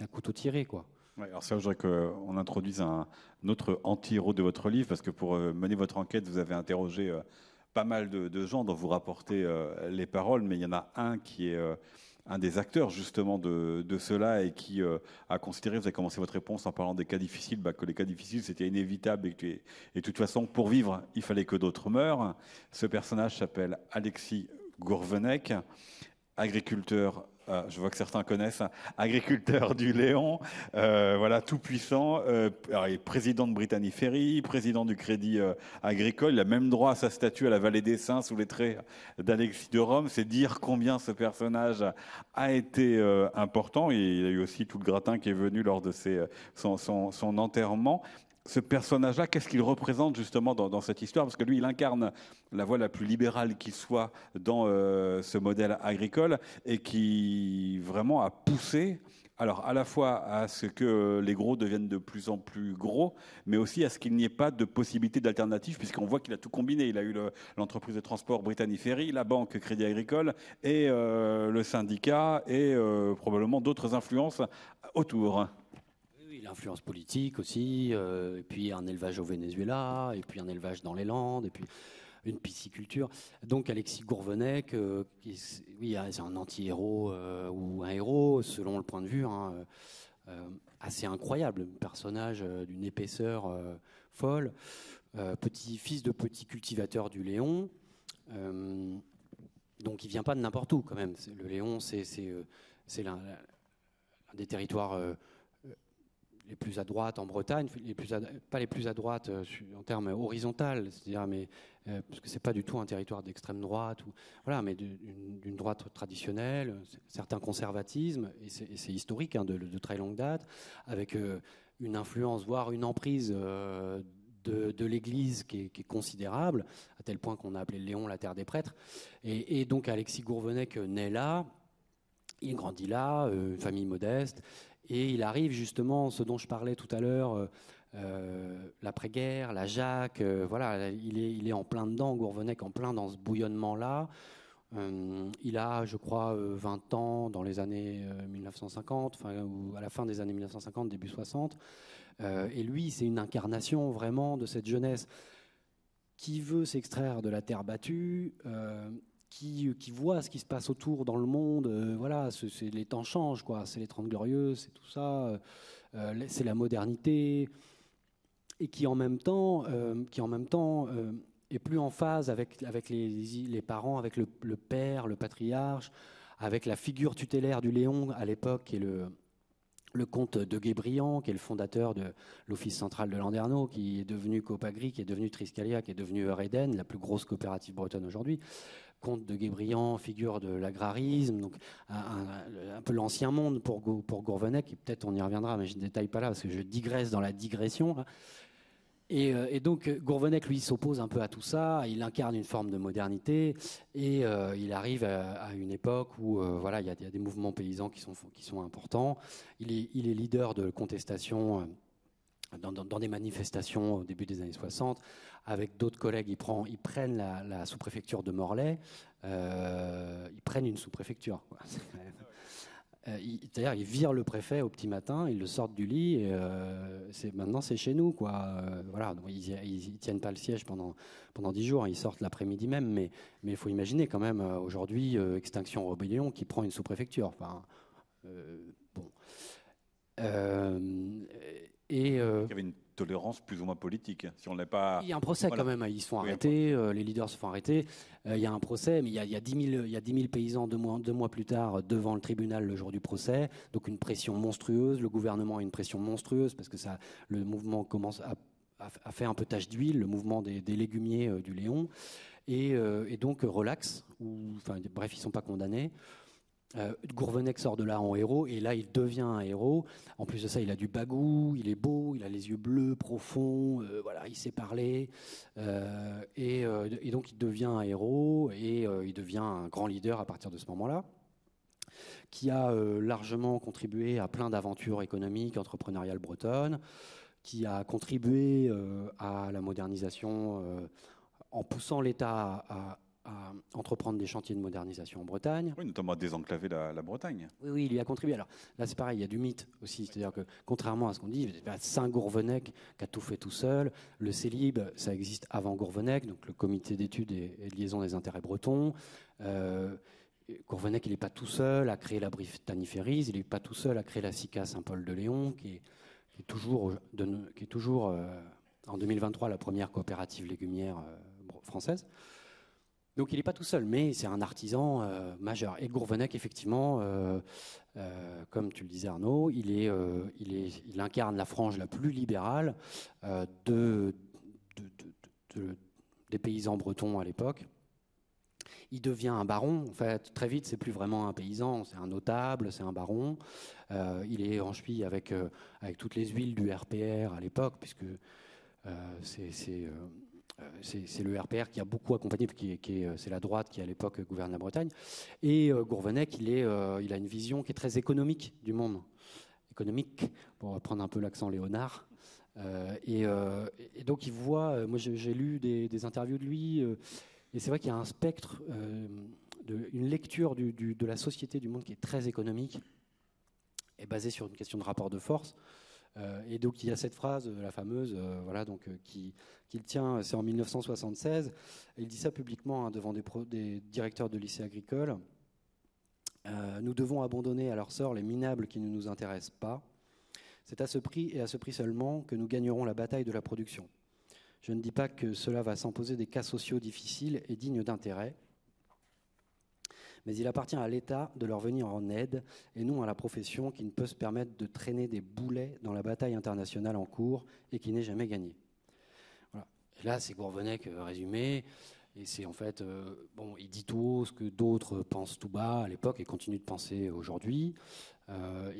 un couteau tiré, quoi. alors ça, je voudrais qu'on introduise un, autre anti-héros de votre livre, parce que pour mener votre enquête, vous avez interrogé pas mal de, de, gens dont vous rapportez les paroles, mais il y en a un qui est un des acteurs justement de, cela et qui euh, a considéré, vous avez commencé votre réponse en parlant des cas difficiles, bah, que les cas difficiles c'était inévitable et que de toute façon pour vivre il fallait que d'autres meurent. Ce personnage s'appelle Alexis Gourvenec, agriculteur ah, je vois que certains connaissent, agriculteur du Léon, euh, voilà, tout puissant. Euh, président de Brittany Ferry, président du Crédit euh, Agricole. Il a même droit à sa statue à la Vallée des Saints sous les traits d'Alexis de Rome. C'est dire combien ce personnage a été important. Et il y a eu aussi tout le gratin qui est venu lors de son enterrement ce personnage-là, qu'est-ce qu'il représente justement dans, cette histoire? Parce que lui, il incarne la voie la plus libérale qui soit dans euh, ce modèle agricole et qui vraiment a poussé, alors à la fois à ce que les gros deviennent de plus en plus gros, mais aussi à ce qu'il n'y ait pas de possibilité d'alternative, puisqu'on voit qu'il a tout combiné. Il a eu l'entreprise de transport Brittany Ferry, la banque Crédit Agricole et euh, le syndicat et euh, probablement d'autres influences autour l'influence politique aussi, euh, et puis un élevage au Venezuela, et puis un élevage dans les Landes, et puis une pisciculture. Donc Alexis Gourvenec, euh, oui, c'est un anti-héros euh, ou un héros, selon le point de vue, hein, assez incroyable, personnage d'une épaisseur folle, petit-fils de petit cultivateur du Léon. donc il vient pas de n'importe où quand même. Le Léon, c'est l'un des territoires les plus à droite en Bretagne, pas les plus à droite euh, en termes horizontaux, c'est-à-dire, mais euh, parce que c'est pas du tout un territoire d'extrême droite, voilà, mais d'une droite traditionnelle, certains conservatismes, et c'est historique hein, de, très longue date, avec euh, une influence, voire une emprise. de, l'Église qui, est considérable, à tel point qu'on a appelé Léon la terre des prêtres. Et, et donc Alexis Gourvenec naît là, il grandit là, une famille modeste, et il arrive justement, ce dont je parlais tout à l'heure, euh, euh, l'après-guerre, la Jacques, euh, voilà, il est, en plein dedans, Gourvenec en plein dans ce bouillonnement-là. il a, je crois, 20 ans dans les années 1950, enfin, à la fin des années 1950, début 60. et lui, c'est une incarnation vraiment de cette jeunesse qui veut s'extraire de la terre battue, qui, qui voit ce qui se passe autour dans le monde. Euh, voilà, les temps changent. C'est les Trente Glorieuses, c'est tout ça. Euh, euh, c'est la modernité. Et qui en même temps, qui en même temps est plus en phase avec, les, parents, avec le, père, le patriarche, avec la figure tutélaire du Léon à l'époque, qui est le, le comte de Guébriand, qui est le fondateur de l'Office central de Landerneau, qui est devenu Copagri, qui est devenu Triscalia, qui est devenu Eureden, la plus grosse coopérative bretonne aujourd'hui comte de Guébriand, figure de l'agrarisme, donc un, peu l'ancien monde pour, pour Gourvenec, et peut-être on y reviendra, mais je ne détaille pas là parce que je digresse dans la digression. Euh, et, donc Gourvenec, lui, s'oppose un peu à tout ça, il incarne une forme de modernité, et euh, il arrive à, une époque où euh, voilà, il y, a des mouvements paysans qui sont, qui sont importants. Il est, leader de contestation dans, des manifestations au début des années 60 avec d'autres collègues, ils, prennent la, sous-préfecture de Morlaix, euh, ils prennent une sous-préfecture. <laughs> Euh, D'ailleurs, ils virent le préfet au petit matin, ils le sortent du lit, et euh, maintenant c'est chez nous. Quoi. Voilà, ils ne tiennent pas le siège pendant, pendant 10 jours, ils sortent l'après-midi même, mais il faut imaginer quand même aujourd'hui Extinction Rebellion qui prend une sous-préfecture. Bon. Il y avait une tolérance plus ou moins politique. Si on n'est pas. Il y a un procès quand même. Ils se font arrêter, euh, les leaders se font arrêter. Euh, il y a un procès, mais il y a, il y a 10,000, il y a 10 000 paysans deux mois, deux mois plus tard devant le tribunal le jour du procès. Donc une pression monstrueuse. Le gouvernement a une pression monstrueuse parce que ça, le mouvement commence à, à, faire un peu tache d'huile, le mouvement des, légumiers euh, du Léon. Et, et donc relax. Ou, bref, ils ne sont pas condamnés. Euh, Gourvenec sort de là en héros et là il devient un héros. En plus de ça, il a du bagou, il est beau, il a les yeux bleus profonds, euh, voilà, il sait parler euh, et, donc il devient un héros et il devient un grand leader à partir de ce moment-là, qui a largement contribué à plein d'aventures économiques, entrepreneuriales bretonnes, qui a contribué à la modernisation en poussant l'État à, à entreprendre des chantiers de modernisation en Bretagne. Oui, notamment à désenclaver la, Bretagne. Oui, oui, il y a contribué. Alors là, c'est pareil, il y a du mythe aussi. C'est-à-dire que, contrairement à ce qu'on dit, Saint-Gourvenec qui a tout fait tout seul. Le CELIB, ça existe avant Gourvenec, donc le comité d'études et, de liaison des intérêts bretons. Euh, Gourvenec, il n'est pas tout seul à créer la Britanniferise, il n'est pas tout seul à créer la SICA Saint-Paul-de-Léon, qui, est, toujours, qui est toujours euh, en 2023 la première coopérative légumière euh, française. Donc il n'est pas tout seul, mais c'est un artisan euh, majeur. Et Gourvenec, effectivement, euh, euh, comme tu le disais Arnaud, il, incarne la frange la plus libérale de, des paysans bretons à l'époque. Il devient un baron. En fait, très vite, c'est plus vraiment un paysan, c'est un notable, c'est un baron. il est en avec, toutes les huiles du RPR à l'époque, puisque c'est c'est le RPR qui a beaucoup accompagné, euh, c'est la droite qui à l'époque gouverne la Bretagne. Et euh, Gourvenec, il, a une vision qui est très économique du monde, économique, pour reprendre un peu l'accent léonard. et, donc il voit, moi j'ai lu des, interviews de lui, et c'est vrai qu'il y a un spectre, une lecture de la société du monde qui est très économique, et basée sur une question de rapport de force. Euh, et donc il y a cette phrase, euh, la fameuse, euh, voilà, donc qui qu'il tient, c'est en 1976. il dit ça publiquement hein, devant des, des, directeurs de lycées agricoles. nous devons abandonner à leur sort les minables qui ne nous intéressent pas. C'est à ce prix et à ce prix seulement que nous gagnerons la bataille de la production. Je ne dis pas que cela va s'imposer des cas sociaux difficiles et dignes d'intérêt mais il appartient à l'État de leur venir en aide et non à la profession qui ne peut se permettre de traîner des boulets dans la bataille internationale en cours et qui n'est jamais gagnée. Voilà. Là, c'est Gourvenec euh, résumé. Et c'est en fait, euh, bon, il dit tout haut ce que d'autres pensent tout bas à l'époque et continuent de penser aujourd'hui. Euh,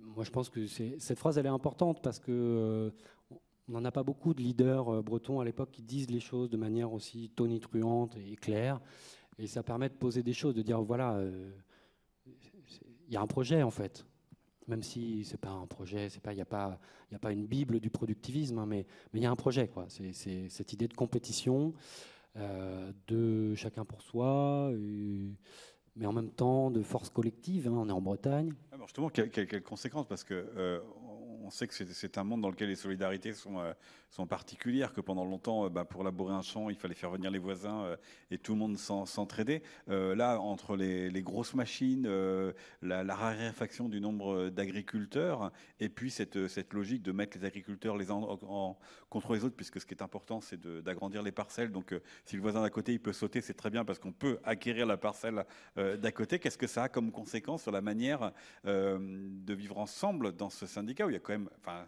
moi, je pense que cette phrase, elle est importante parce que on n'en a pas beaucoup de leaders bretons à l'époque qui disent les choses de manière aussi tonitruante et claire. Et ça permet de poser des choses, de dire voilà, euh, il y a un projet en fait. Même si c'est pas un projet, il n'y a pas, a pas une bible du productivisme, hein, mais il y a un projet quoi. C'est cette idée de compétition, euh, de chacun pour soi, mais en même temps de force collective. Hein, on est en Bretagne. Alors justement, quelles conséquences Parce que euh, on sait que c'est un monde dans lequel les solidarités sont, euh, sont particulières, que pendant longtemps, euh, bah, pour labourer un champ, il fallait faire venir les voisins euh, et tout le monde s'entraidait. là, entre les, grosses machines, la, raréfaction du nombre d'agriculteurs, et puis cette, logique de mettre les agriculteurs les uns contre les autres, puisque ce qui est important, c'est d'agrandir les parcelles. Donc, si le voisin d'à côté, il peut sauter, c'est très bien, parce qu'on peut acquérir la parcelle d'à côté. Qu'est-ce que ça a comme conséquence sur la manière de vivre ensemble dans ce syndicat où il y a quand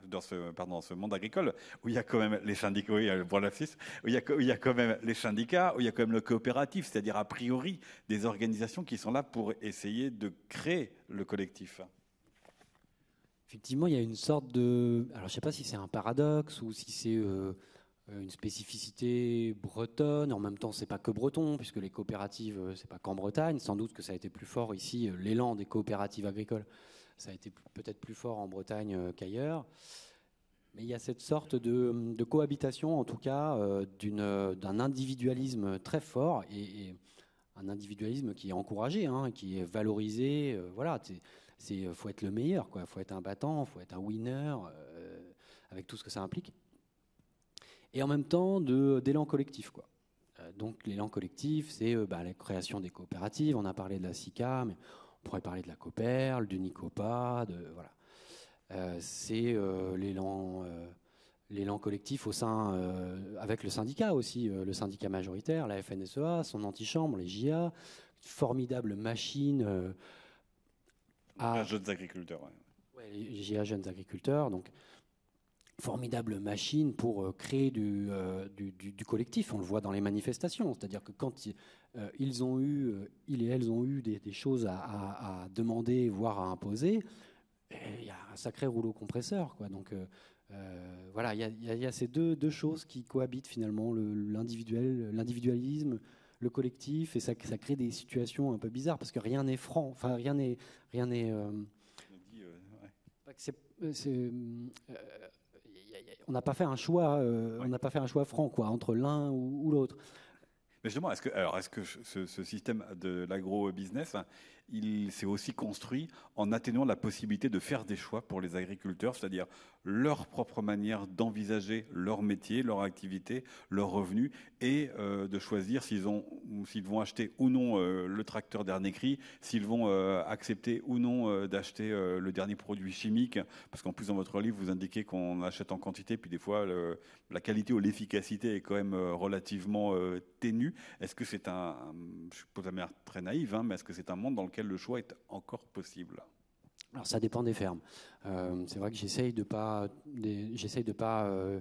dans ce, monde agricole, où il y a quand même les syndicats, oui, le où il y, a, il y a quand même les syndicats, où il y a quand même le coopératif, c'est-à-dire a priori des organisations qui sont là pour essayer de créer le collectif. Effectivement, il y a une sorte de. Alors, je ne sais pas si c'est un paradoxe ou si c'est euh, une spécificité bretonne. En même temps, c'est pas que breton, puisque les coopératives, euh, c'est pas qu'en Bretagne. Sans doute que ça a été plus fort ici, euh, l'élan des coopératives agricoles ça a été peut-être plus fort en Bretagne euh, qu'ailleurs. Mais il y a cette sorte de, cohabitation, en tout cas, euh, d'un individualisme très fort et, un individualisme qui est encouragé, hein, qui est valorisé. Euh, voilà, c'est faut être le meilleur, quoi. Faut être un battant, faut être un winner, avec tout ce que ça implique. Et en même temps, d'élan collectif, quoi. donc l'élan collectif, c'est bah, la création des coopératives. On a parlé de la SICA, mais pourrait parler de la COPERL, du NICOPA, de voilà. c'est l'élan l'élan collectif au sein, euh, avec le syndicat aussi, euh, le syndicat majoritaire, la FNSEA, son antichambre, les JA, formidable machine euh, à jeunes agriculteurs. Ouais. les JA jeunes agriculteurs, donc formidable machine pour créer du, du, collectif. On le voit dans les manifestations, c'est-à-dire que quand ils ont eu, ils et elles ont eu des, choses à, à, demander, voire à imposer, eh, il y a un sacré rouleau compresseur, quoi. Donc euh, voilà, il y, a ces deux, choses qui cohabitent finalement, l'individuel, l'individualisme, le collectif, et ça, ça, crée des situations un peu bizarres parce que rien n'est franc, enfin rien n'est, rien n'est. On n'a pas fait un choix, euh, on n'a pas fait un choix franc quoi entre l'un ou, l'autre. Mais justement, est-ce que, alors, est-ce que ce, ce système de l'agro-business, il s'est aussi construit en atténuant la possibilité de faire des choix pour les agriculteurs, c'est-à-dire leur propre manière d'envisager leur métier, leur activité, leurs revenus, et euh, de choisir s'ils ont, s'ils vont acheter ou non euh, le tracteur dernier cri, s'ils vont euh, accepter ou non d'acheter le dernier produit chimique, parce qu'en plus dans votre livre vous indiquez qu'on achète en quantité, puis des fois la qualité ou l'efficacité est quand même relativement ténue. Est-ce que c'est un, je suppose la manière très naïve, hein, mais est-ce que c'est un monde dans le choix est encore possible alors ça dépend des fermes. Euh, c'est vrai que j'essaye de pas, pas euh,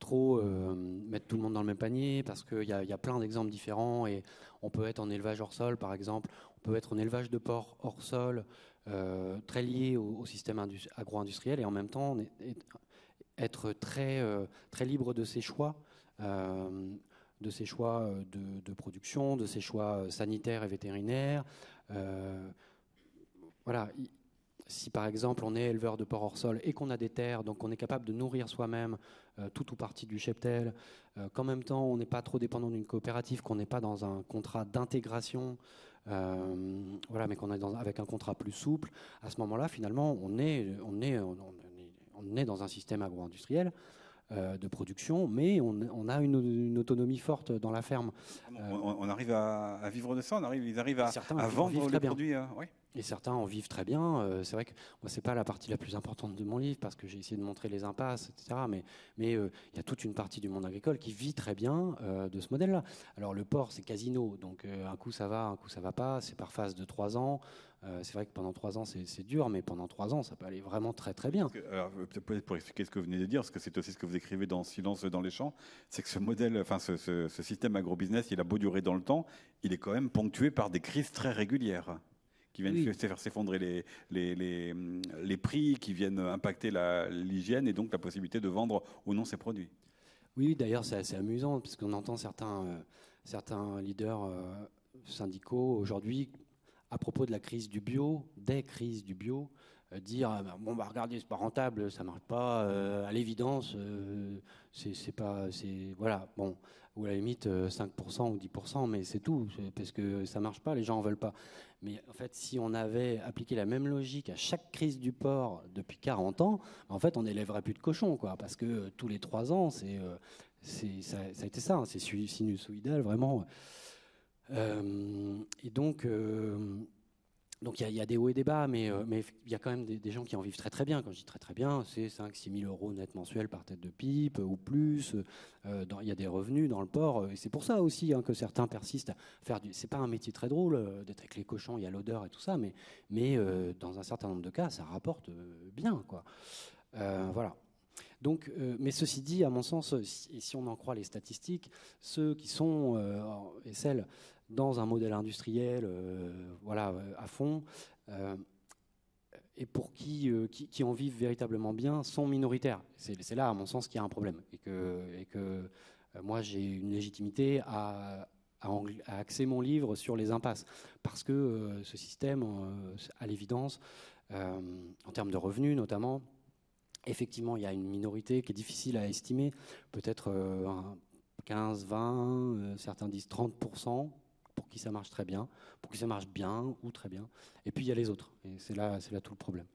trop euh, mettre tout le monde dans le même panier parce qu'il y, a plein d'exemples différents et on peut être en élevage hors sol par exemple, on peut être en élevage de porc hors sol, très lié au, système agro-industriel et en même temps être très très libre de ses choix. de ses choix de, production, de ses choix sanitaires et vétérinaires. Voilà, si par exemple on est éleveur de porc hors sol et qu'on a des terres, donc on est capable de nourrir soi-même euh, tout ou partie du cheptel, euh, qu'en même temps on n'est pas trop dépendant d'une coopérative, qu'on n'est pas dans un contrat d'intégration, euh, mais qu'on est avec un contrat plus souple, à ce moment-là finalement on est, on on est, dans un système agro-industriel de production, mais on, a une, autonomie forte dans la ferme. On, arrive à, vivre de ça, on arrive, ils arrivent à, à vendre les produits. oui. Et certains en vivent très bien. Euh, c'est vrai que moi, c'est pas la partie la plus importante de mon livre parce que j'ai essayé de montrer les impasses, etc. Mais mais euh, il y a toute une partie du monde agricole qui vit très bien euh, de ce modèle-là. Alors le port, c'est casino, donc un coup ça va, un coup ça va pas. C'est par phase de trois ans. C'est vrai que pendant trois ans, c'est dur, mais pendant trois ans, ça peut aller vraiment très très bien. Peut-être pour expliquer ce que vous venez de dire, parce que c'est aussi ce que vous écrivez dans Silence dans les champs, c'est que ce modèle, enfin ce, ce, ce système agrobusiness, il a beau durer dans le temps, il est quand même ponctué par des crises très régulières qui viennent faire s'effondrer les, les, les, les, prix, qui viennent impacter l'hygiène et donc la possibilité de vendre ou non ces produits. Oui, d'ailleurs, c'est assez amusant, puisqu'on entend certains, euh, certains leaders euh, syndicaux aujourd'hui, à propos de la crise du bio, des crises du bio, euh, dire ah, bah, bon bah regardez c'est pas rentable ça marche pas à l'évidence c'est pas c'est voilà bon ou à la limite 5% ou 10% mais c'est tout parce que ça marche pas les gens en veulent pas mais en fait, si on avait appliqué la même logique à chaque crise du port depuis 40 ans, en fait, on n'élèverait plus de cochons, quoi, parce que euh, tous les trois ans, c'est, euh, ça, a été ça, hein, c'est sinusoïdal, vraiment. Euh, et donc, donc il y, a des hauts et des bas, mais euh, il y a quand même des, gens qui en vivent très très bien. Quand je dis très très bien, c'est 5-6 000 euros net mensuels par tête de pipe ou plus. Euh, il y a des revenus dans le port. Et c'est pour ça aussi hein, que certains persistent à faire du. C'est pas un métier très drôle euh, d'être avec les cochons, il y a l'odeur et tout ça, mais, mais dans un certain nombre de cas, ça rapporte bien. Quoi. voilà. Donc, mais ceci dit, à mon sens, si, si, on en croit les statistiques, ceux qui sont, et celles dans un modèle industriel euh, voilà, à fond, euh, et pour qui, euh, qui, en vivent véritablement bien, sont minoritaires. C'est là, à mon sens, qu'il y a un problème. Et que, moi, j'ai une légitimité à, axer mon livre sur les impasses. Parce que ce système, à l'évidence, en termes de revenus notamment, effectivement, il y a une minorité qui est difficile à estimer, peut-être 15, 20, certains disent 30 pour qui ça marche très bien, pour qui ça marche bien ou très bien. Et puis il y a les autres. Et c'est là, là tout le problème.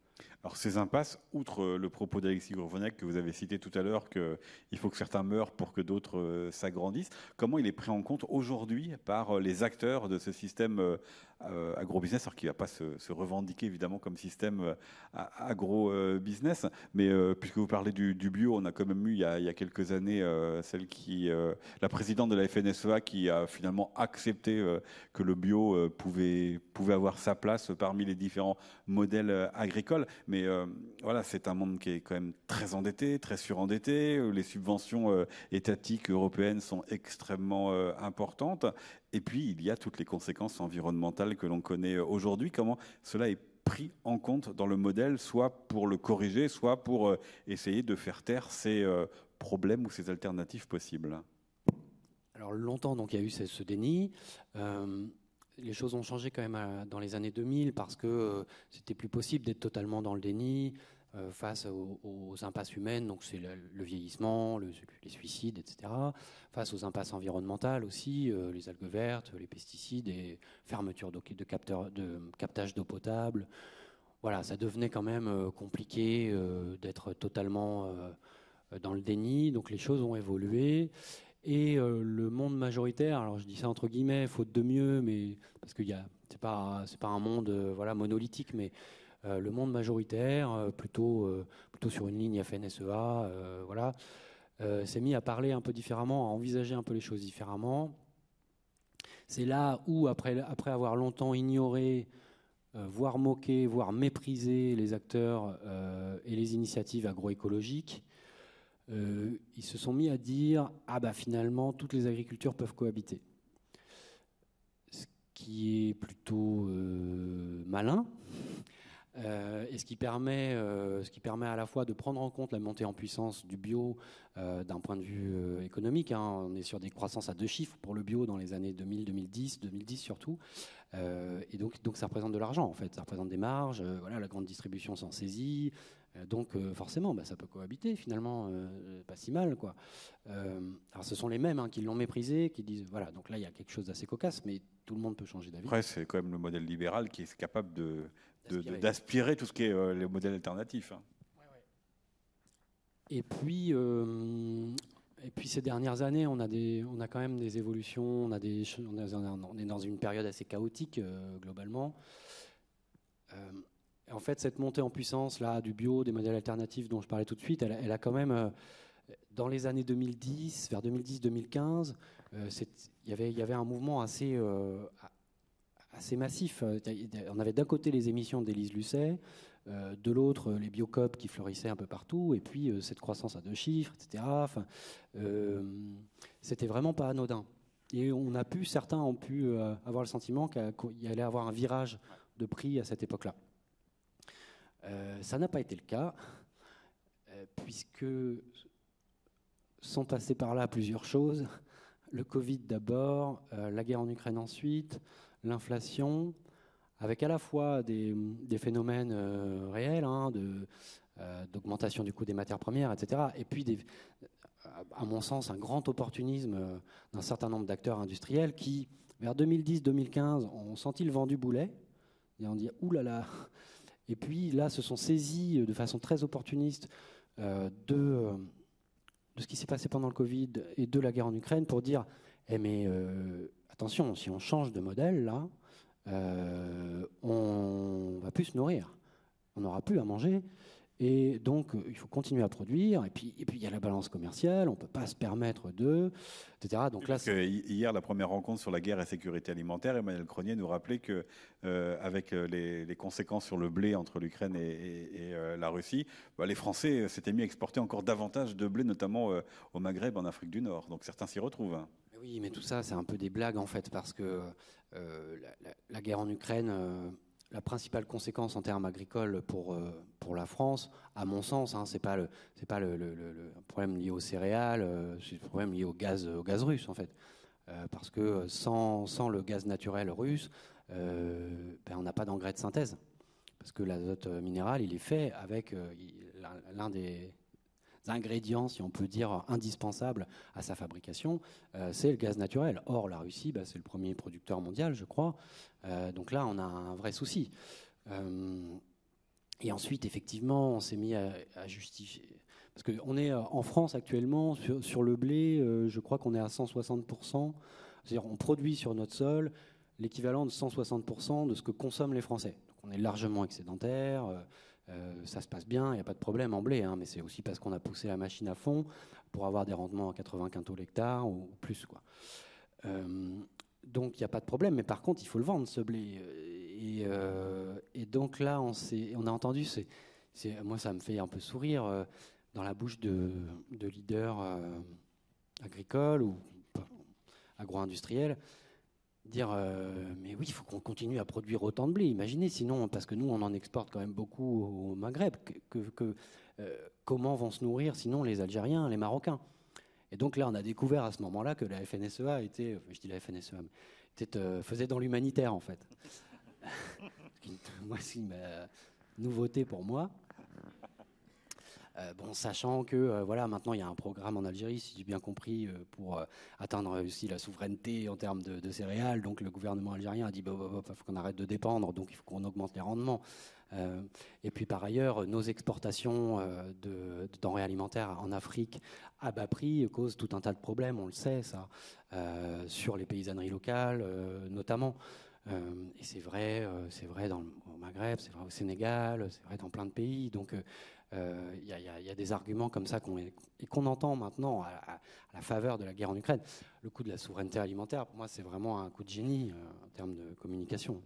Alors ces impasses, outre le propos d'Alexis Gourvenec que vous avez cité tout à l'heure, qu'il faut que certains meurent pour que d'autres euh, s'agrandissent, comment il est pris en compte aujourd'hui par euh, les acteurs de ce système euh, euh, agrobusiness, alors qui ne va pas se, revendiquer évidemment comme système euh, agro-business, mais euh, puisque vous parlez du, bio, on a quand même eu il y a, quelques années celle qui, la présidente de la FNSEA qui a finalement accepté que le bio pouvait, pouvait avoir sa place parmi les différents modèles agricoles. Mais voilà, c'est un monde qui est quand même très endetté, très surendetté. Les subventions étatiques européennes sont extrêmement importantes. Et puis, il y a toutes les conséquences environnementales que l'on connaît aujourd'hui. Comment cela est pris en compte dans le modèle, soit pour le corriger, soit pour euh, essayer de faire taire ces euh, problèmes ou ces alternatives possibles? Alors longtemps, donc, il y a eu ce, déni. Euh, les choses ont changé quand même dans les années 2000 parce que c'était plus possible d'être totalement dans le déni. Euh, face aux, impasses humaines, donc c'est le, vieillissement, les suicides, etc. Face aux impasses environnementales aussi, euh, les algues vertes, les pesticides et fermeture de, captage d'eau potable. Voilà, ça devenait quand même euh, compliqué d'être totalement dans le déni, donc les choses ont évolué. Et le monde majoritaire, alors je dis ça entre guillemets, faute de mieux, mais parce que c'est pas pas un monde voilà monolithique, mais euh, le monde majoritaire, euh, plutôt, euh, plutôt sur une ligne FNSEA, voilà, s'est mis à parler un peu différemment, à envisager un peu les choses différemment. C'est là où, après, après avoir longtemps ignoré, voire moqué, voire méprisé les acteurs et les initiatives agroécologiques, ils se sont mis à dire ah bah finalement toutes les agricultures peuvent cohabiter, ce qui est plutôt malin euh, et ce qui, permet, euh, ce qui permet à la fois de prendre en compte la montée en puissance du bio euh, d'un point de vue économique. Hein. on est sur des croissances à deux chiffres pour le bio dans les années 2000, 2010, 2010 surtout. et donc, donc ça représente de l'argent en fait, ça représente des marges. voilà, la grande distribution s'en saisit. Donc forcément, bah, ça peut cohabiter finalement, pas si mal quoi. alors ce sont les mêmes hein, qui l'ont méprisé, qui disent voilà. Donc là, il y a quelque chose d'assez cocasse, mais tout le monde peut changer d'avis. Après, c'est quand même le modèle libéral qui est capable de d'aspirer tout ce qui est euh, les modèles alternatifs. Hein. Et puis, euh, et puis ces dernières années, on a, des, on a quand même des évolutions, on, a des, on, est dans une période assez chaotique euh, globalement. En fait, cette montée en puissance là du bio, des modèles alternatifs dont je parlais tout de suite, elle, a quand même, dans les années 2010, vers 2010-2015, il y avait, un mouvement assez, assez massif. Euh, on avait d'un côté les émissions d'Élise Lucet, euh, de l'autre les biocopes qui fleurissaient un peu partout, et puis euh, cette croissance à deux chiffres, etc. C'était vraiment pas anodin. Et on a pu, certains ont pu avoir le sentiment qu'il allait avoir un virage de prix à cette époque-là. Ça n'a pas été le cas, puisque sont passées par là plusieurs choses. Le Covid d'abord, la guerre en Ukraine ensuite, l'inflation, avec à la fois des, phénomènes euh, réels, hein, euh, d'augmentation du coût des matières premières, etc., et puis, à mon sens, un grand opportunisme euh, d'un certain nombre d'acteurs industriels qui, vers 2010-2015, ont senti le vent du boulet, et ont dit « oulala !» Et puis là, se sont saisis de façon très opportuniste de, de ce qui s'est passé pendant le Covid et de la guerre en Ukraine pour dire eh mais attention, si on change de modèle, là, euh, on va plus se nourrir. On n'aura plus à manger. Et donc, euh, il faut continuer à produire. Et puis, et puis il y a la balance commerciale. On ne peut pas se permettre de, etc. Donc là, hier, la première rencontre sur la guerre et sécurité alimentaire, Emmanuel Cronier nous rappelait que, euh, avec les, conséquences sur le blé entre l'Ukraine et, la Russie, bah, les Français s'étaient mis à exporter encore davantage de blé, notamment au Maghreb, en Afrique du Nord. Donc certains s'y retrouvent. Hein. Oui, mais tout ça, c'est un peu des blagues en fait, parce que euh, la, guerre en Ukraine, euh, la principale conséquence en termes agricoles pour, euh, pour la France, à mon sens, hein, c'est pas le pas le, problème lié aux céréales, c'est le problème lié au gaz au gaz russe en fait, parce que sans, sans, le gaz naturel russe, ben, on n'a pas d'engrais de synthèse, parce que l'azote minéral, il est fait avec l'un des ingrédients, si on peut dire, indispensables à sa fabrication, c'est le gaz naturel. Or, la Russie, bah, c'est le premier producteur mondial, je crois. Donc là, on a un vrai souci. et ensuite, effectivement, on s'est mis à, justifier. Parce qu'on est en France actuellement, sur, le blé, je crois qu'on est à 160%. C'est-à-dire on produit sur notre sol l'équivalent de 160% de ce que consomment les Français. Donc on est largement excédentaire, euh, euh, ça se passe bien, il n'y a pas de problème en blé, hein, mais c'est aussi parce qu'on a poussé la machine à fond pour avoir des rendements à 80 quintaux l'hectare ou, plus. Euh, donc il n'y a pas de problème, mais par contre il faut le vendre ce blé. Et, donc là on, a entendu, c'est, moi ça me fait un peu sourire, dans la bouche de, de leaders agricoles ou agro-industriels, dire euh, mais oui, il faut qu'on continue à produire autant de blé. Imaginez, sinon, parce que nous, on en exporte quand même beaucoup au Maghreb, que, euh, comment vont se nourrir sinon les Algériens, les Marocains? Et donc là, on a découvert à ce moment-là que la FNSEA était, je dis la FNSEA, était, euh, faisait dans l'humanitaire en fait. <laughs> moi, c'est une nouveauté pour moi. Euh, bon, sachant que euh, voilà, maintenant il y a un programme en Algérie, si j'ai bien compris, euh, pour atteindre aussi la souveraineté en termes de, céréales. Donc le gouvernement algérien a dit il bah, bah, bah, faut qu'on arrête de dépendre, donc il faut qu'on augmente les rendements. et puis par ailleurs, nos exportations de, denrées alimentaires en Afrique à bas prix causent tout un tas de problèmes, on le sait, ça, sur les paysanneries locales notamment. et c'est vrai, c'est vrai dans le, au Maghreb, c'est vrai au Sénégal, c'est vrai dans plein de pays. Donc il euh, y, a des arguments comme ça qu'on qu'on entend maintenant à, la faveur de la guerre en Ukraine. Le coup de la souveraineté alimentaire, pour moi, c'est vraiment un coup de génie euh, en termes de communication.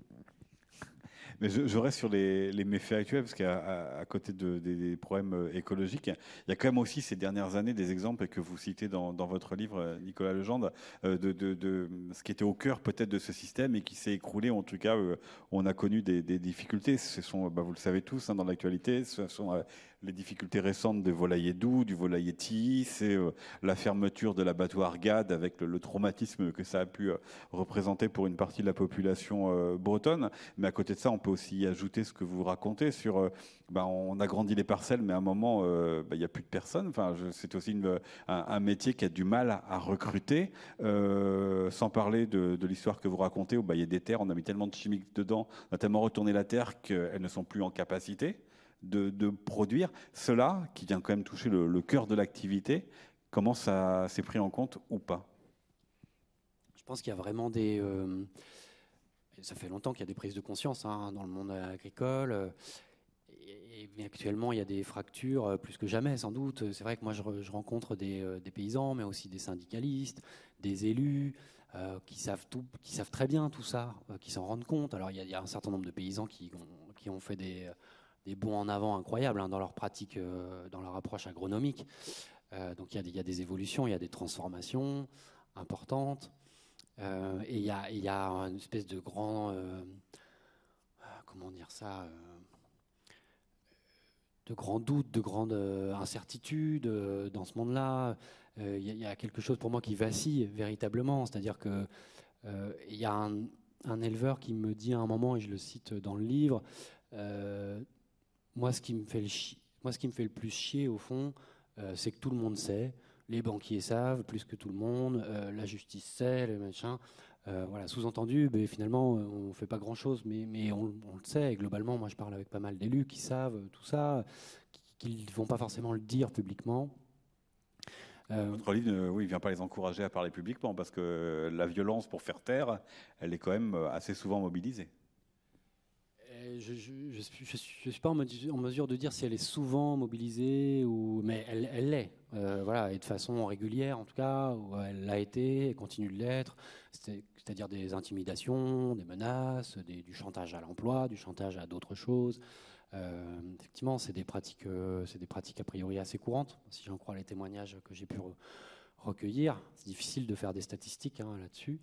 Mais je, reste sur les, méfaits actuels, parce qu'à côté de, des, problèmes euh, écologiques, il y a quand même aussi ces dernières années des exemples que vous citez dans, votre livre, Nicolas Legendre, de, de, ce qui était au cœur peut-être de ce système et qui s'est écroulé. En tout cas, on a connu des, difficultés. Ce sont, bah, vous le savez tous, hein, dans l'actualité, ce sont les difficultés récentes des volaillers doux, du volailler Tilly, c'est euh, la fermeture de l'abattoir GAD avec le, traumatisme que ça a pu euh, représenter pour une partie de la population euh, bretonne. Mais à côté de ça, on peut aussi ajouter ce que vous racontez sur, ben, on agrandit les parcelles, mais à un moment, ben, il n'y a plus de personnes. Enfin, c'est aussi un, métier qui a du mal à recruter, sans parler de, l'histoire que vous racontez où ben, il y a des terres, on a mis tellement de chimiques dedans, on a tellement retourné la terre qu'elles ne sont plus en capacité de, produire. Cela, qui vient quand même toucher le, cœur de l'activité, comment ça s'est pris en compte ou pas? Je pense qu'il y a vraiment des... Euh, ça fait longtemps qu'il y a des prises de conscience hein, dans le monde agricole. Et, actuellement, il y a des fractures euh, plus que jamais, sans doute. C'est vrai que moi, je, rencontre euh, des, paysans, mais aussi des syndicalistes, des élus, qui, savent tout, qui savent très bien tout ça, qui s'en rendent compte. Alors, il y, a, un certain nombre de paysans qui ont fait des, des bons en avant incroyables hein, dans leur pratique, euh, dans leur approche agronomique. Euh, donc il y, a des évolutions, il y a des transformations importantes. Euh, et il y, a, une espèce de grand, comment dire ça, de grands doutes, de grandes incertitudes dans ce monde-là. Il y, a quelque chose pour moi qui vacille véritablement, c'est-à-dire que il y a un, un, éleveur qui me dit à un moment, et je le cite dans le livre, moi, ce qui me fait le, moi, ce qui me fait le plus chier, au fond, euh, c'est que tout le monde sait. Les banquiers savent plus que tout le monde. Euh, la justice sait, les machins. Euh, voilà, sous-entendu, ben, finalement, on ne fait pas grand-chose, mais, mais on, le sait. Et globalement, moi, je parle avec pas mal d'élus qui savent tout ça, qui ne vont pas forcément le dire publiquement. Votre livre, oui, ne vient pas les encourager à parler publiquement, parce que la violence pour faire taire, elle est quand même assez souvent mobilisée je ne suis, pas en mesure, de dire si elle est souvent mobilisée, ou, mais elle l'est, euh, voilà, et de façon régulière en tout cas, elle l'a été et continue de l'être, c'est-à-dire des intimidations, des menaces, du chantage à l'emploi, du chantage à d'autres choses. Euh, effectivement, c'est des pratiques, euh, des pratiques a priori assez courantes, si j'en crois les témoignages que j'ai pu recueillir. C'est difficile de faire des statistiques hein, là-dessus.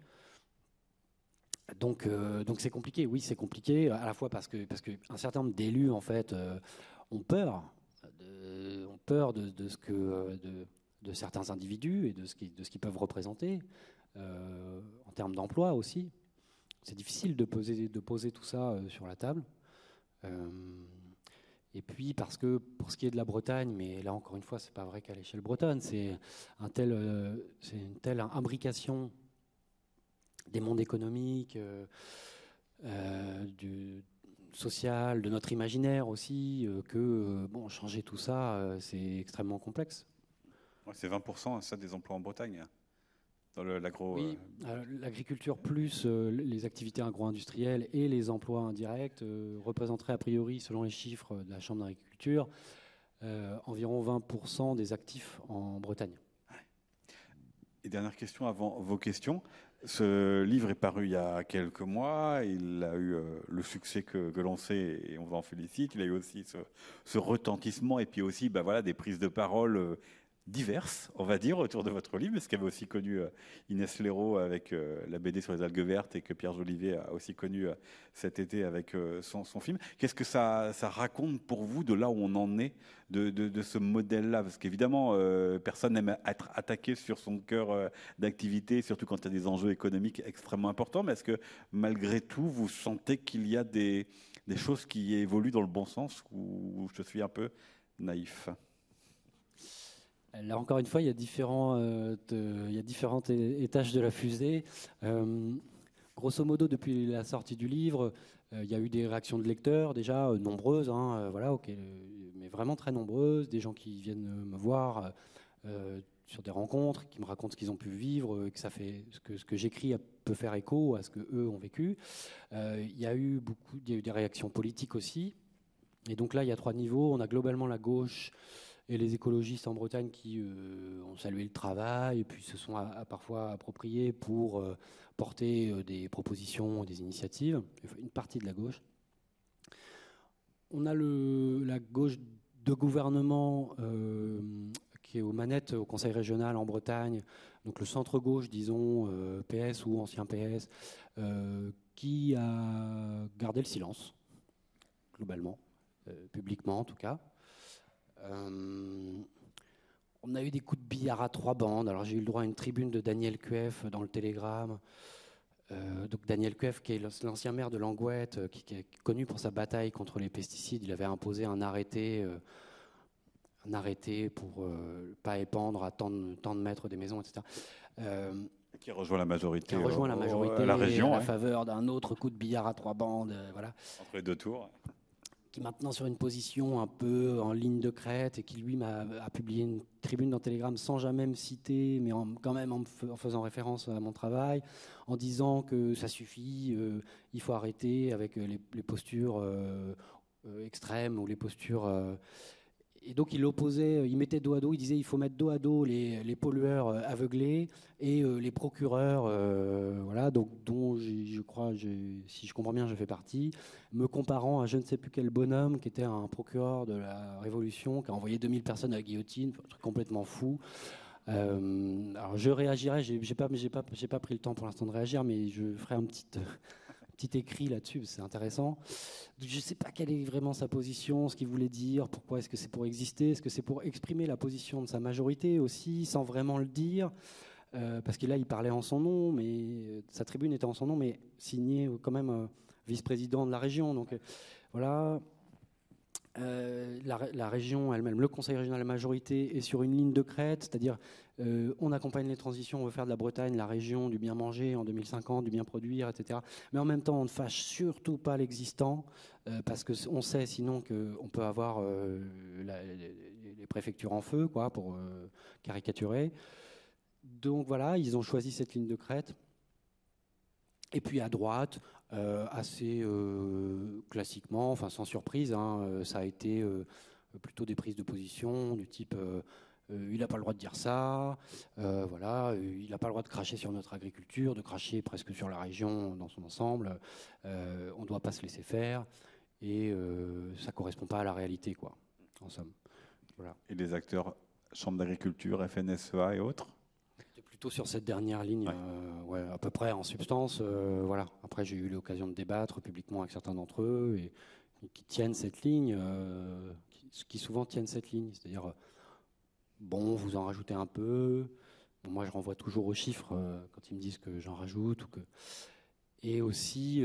Donc, euh, donc c'est compliqué. Oui, c'est compliqué à la fois parce que parce qu'un certain nombre d'élus en fait euh, ont peur, de, ont peur de, de que de, certains individus et de ce qui de ce qu'ils peuvent représenter euh, en termes d'emploi aussi. C'est difficile de poser de poser tout ça sur la table. et puis parce que pour ce qui est de la Bretagne, mais là encore une fois, c'est pas vrai qu'à l'échelle bretonne, c'est un tel, c'est une telle imbrication des mondes économiques, du social, de notre imaginaire aussi, que bon, changer tout ça, c'est extrêmement complexe. c'est 20% ça des emplois en Bretagne l'agro. Oui, euh, l'agriculture plus euh, les activités agro-industrielles et les emplois indirects euh, représenteraient a priori, selon les chiffres de la Chambre d'agriculture, environ 20% des actifs en Bretagne. Et dernière question avant vos questions. Ce livre est paru il y a quelques mois. Il a eu le succès que, l'on sait et on vous en félicite. Il a eu aussi ce, retentissement et puis aussi bah voilà, des prises de parole diverses, on va dire, autour de votre livre, ce qu'avait aussi connu euh, Inès Léraud avec euh, la BD sur les algues vertes et que Pierre Jolivet a aussi connu euh, cet été avec son, film. Qu'est-ce que ça, raconte pour vous de là où on en est, de, ce modèle-là? Parce qu'évidemment, personne n'aime être attaqué sur son cœur d'activité, surtout quand il y a des enjeux économiques extrêmement importants. Mais est-ce que malgré tout, vous sentez qu'il y a des, des choses qui évoluent dans le bon sens ou je suis un peu naïf? Là encore une fois, il y a différents, euh, différents étages de la fusée. Euh, grosso modo, depuis la sortie du livre, euh, il y a eu des réactions de lecteurs déjà nombreuses, hein, voilà, mais vraiment très nombreuses. Des gens qui viennent me voir sur des rencontres, qui me racontent ce qu'ils ont pu vivre, que ça fait ce que, ce que j'écris peut faire écho à ce que eux ont vécu. il y a eu beaucoup, il y a eu des réactions politiques aussi. Et donc là, il y a trois niveaux. On a globalement la gauche et les écologistes en Bretagne qui euh, ont salué le travail et puis se sont parfois appropriés pour euh, porter euh, des propositions, des initiatives, une partie de la gauche. On a la gauche de gouvernement qui est aux manettes au Conseil régional en Bretagne, donc le centre-gauche, disons, PS ou ancien PS, qui a gardé le silence, globalement, publiquement en tout cas. Euh, on a eu des coups de billard à trois bandes. Alors j'ai eu le droit à une tribune de Daniel Cueff dans le Télégramme. Euh, donc Daniel Cueff, qui est l'ancien maire de Langouette, euh, qui, est connu pour sa bataille contre les pesticides, il avait imposé un arrêté, un arrêté pour ne pas épandre à tant de, tant de, mètres des maisons, etc. qui rejoint la majorité, qui rejoint la majorité la région, à la faveur d'un autre coup de billard à trois bandes, voilà. Entre les deux tours maintenant sur une position un peu en ligne de crête et qui lui m'a a publié une tribune dans Telegram sans jamais me citer, mais quand même en, faisant référence à mon travail, en disant que ça suffit, euh, il faut arrêter avec les, postures euh, euh, extrêmes ou les postures et donc il opposait, il mettait dos à dos, il disait il faut mettre dos à dos les, les pollueurs aveuglés et les procureurs, voilà, donc dont je crois, si je comprends bien, je fais partie, me comparant à je ne sais plus quel bonhomme qui était un procureur de la Révolution, qui a envoyé 2000 personnes à la guillotine, un truc complètement fou. alors je réagirai, j'ai pas, pas, pas pris le temps pour l'instant de réagir, mais je ferai un petit petit écrit là-dessus, c'est intéressant. Je ne sais pas quelle est vraiment sa position, ce qu'il voulait dire, pourquoi est-ce que c'est pour exister, est-ce que c'est pour exprimer la position de sa majorité aussi, sans vraiment le dire. Euh, parce que là, il parlait en son nom, mais euh, sa tribune était en son nom, mais signé quand même euh, vice-président de la région. Donc voilà, euh, la, région elle-même, le Conseil régional, la majorité est sur une ligne de crête, c'est-à-dire euh, on accompagne les transitions, on veut faire de la Bretagne la région du bien manger en 2050, du bien produire, etc. Mais en même temps, on ne fâche surtout pas l'existant, euh, parce qu'on sait sinon qu'on peut avoir les, préfectures en feu, quoi, pour caricaturer. Donc voilà, ils ont choisi cette ligne de crête. Et puis à droite, euh, assez euh, classiquement, enfin sans surprise, hein, euh, ça a été plutôt des prises de position du type il n'a pas le droit de dire ça, voilà, il n'a pas le droit de cracher sur notre agriculture, de cracher presque sur la région dans son ensemble, on ne doit pas se laisser faire, et ça ne correspond pas à la réalité, quoi, en somme. Voilà. Et les acteurs, Chambre d'agriculture, FNSEA et autres? Plutôt sur cette dernière ligne, euh, ouais. à peu près en substance. Euh, voilà. Après, j'ai eu l'occasion de débattre publiquement avec certains d'entre eux et, qui tiennent cette ligne, euh, qui, souvent tiennent cette ligne, c'est-à-dire bon, vous en rajoutez un peu. moi, je renvoie toujours aux chiffres quand ils me disent que j'en rajoute ou que. Et aussi,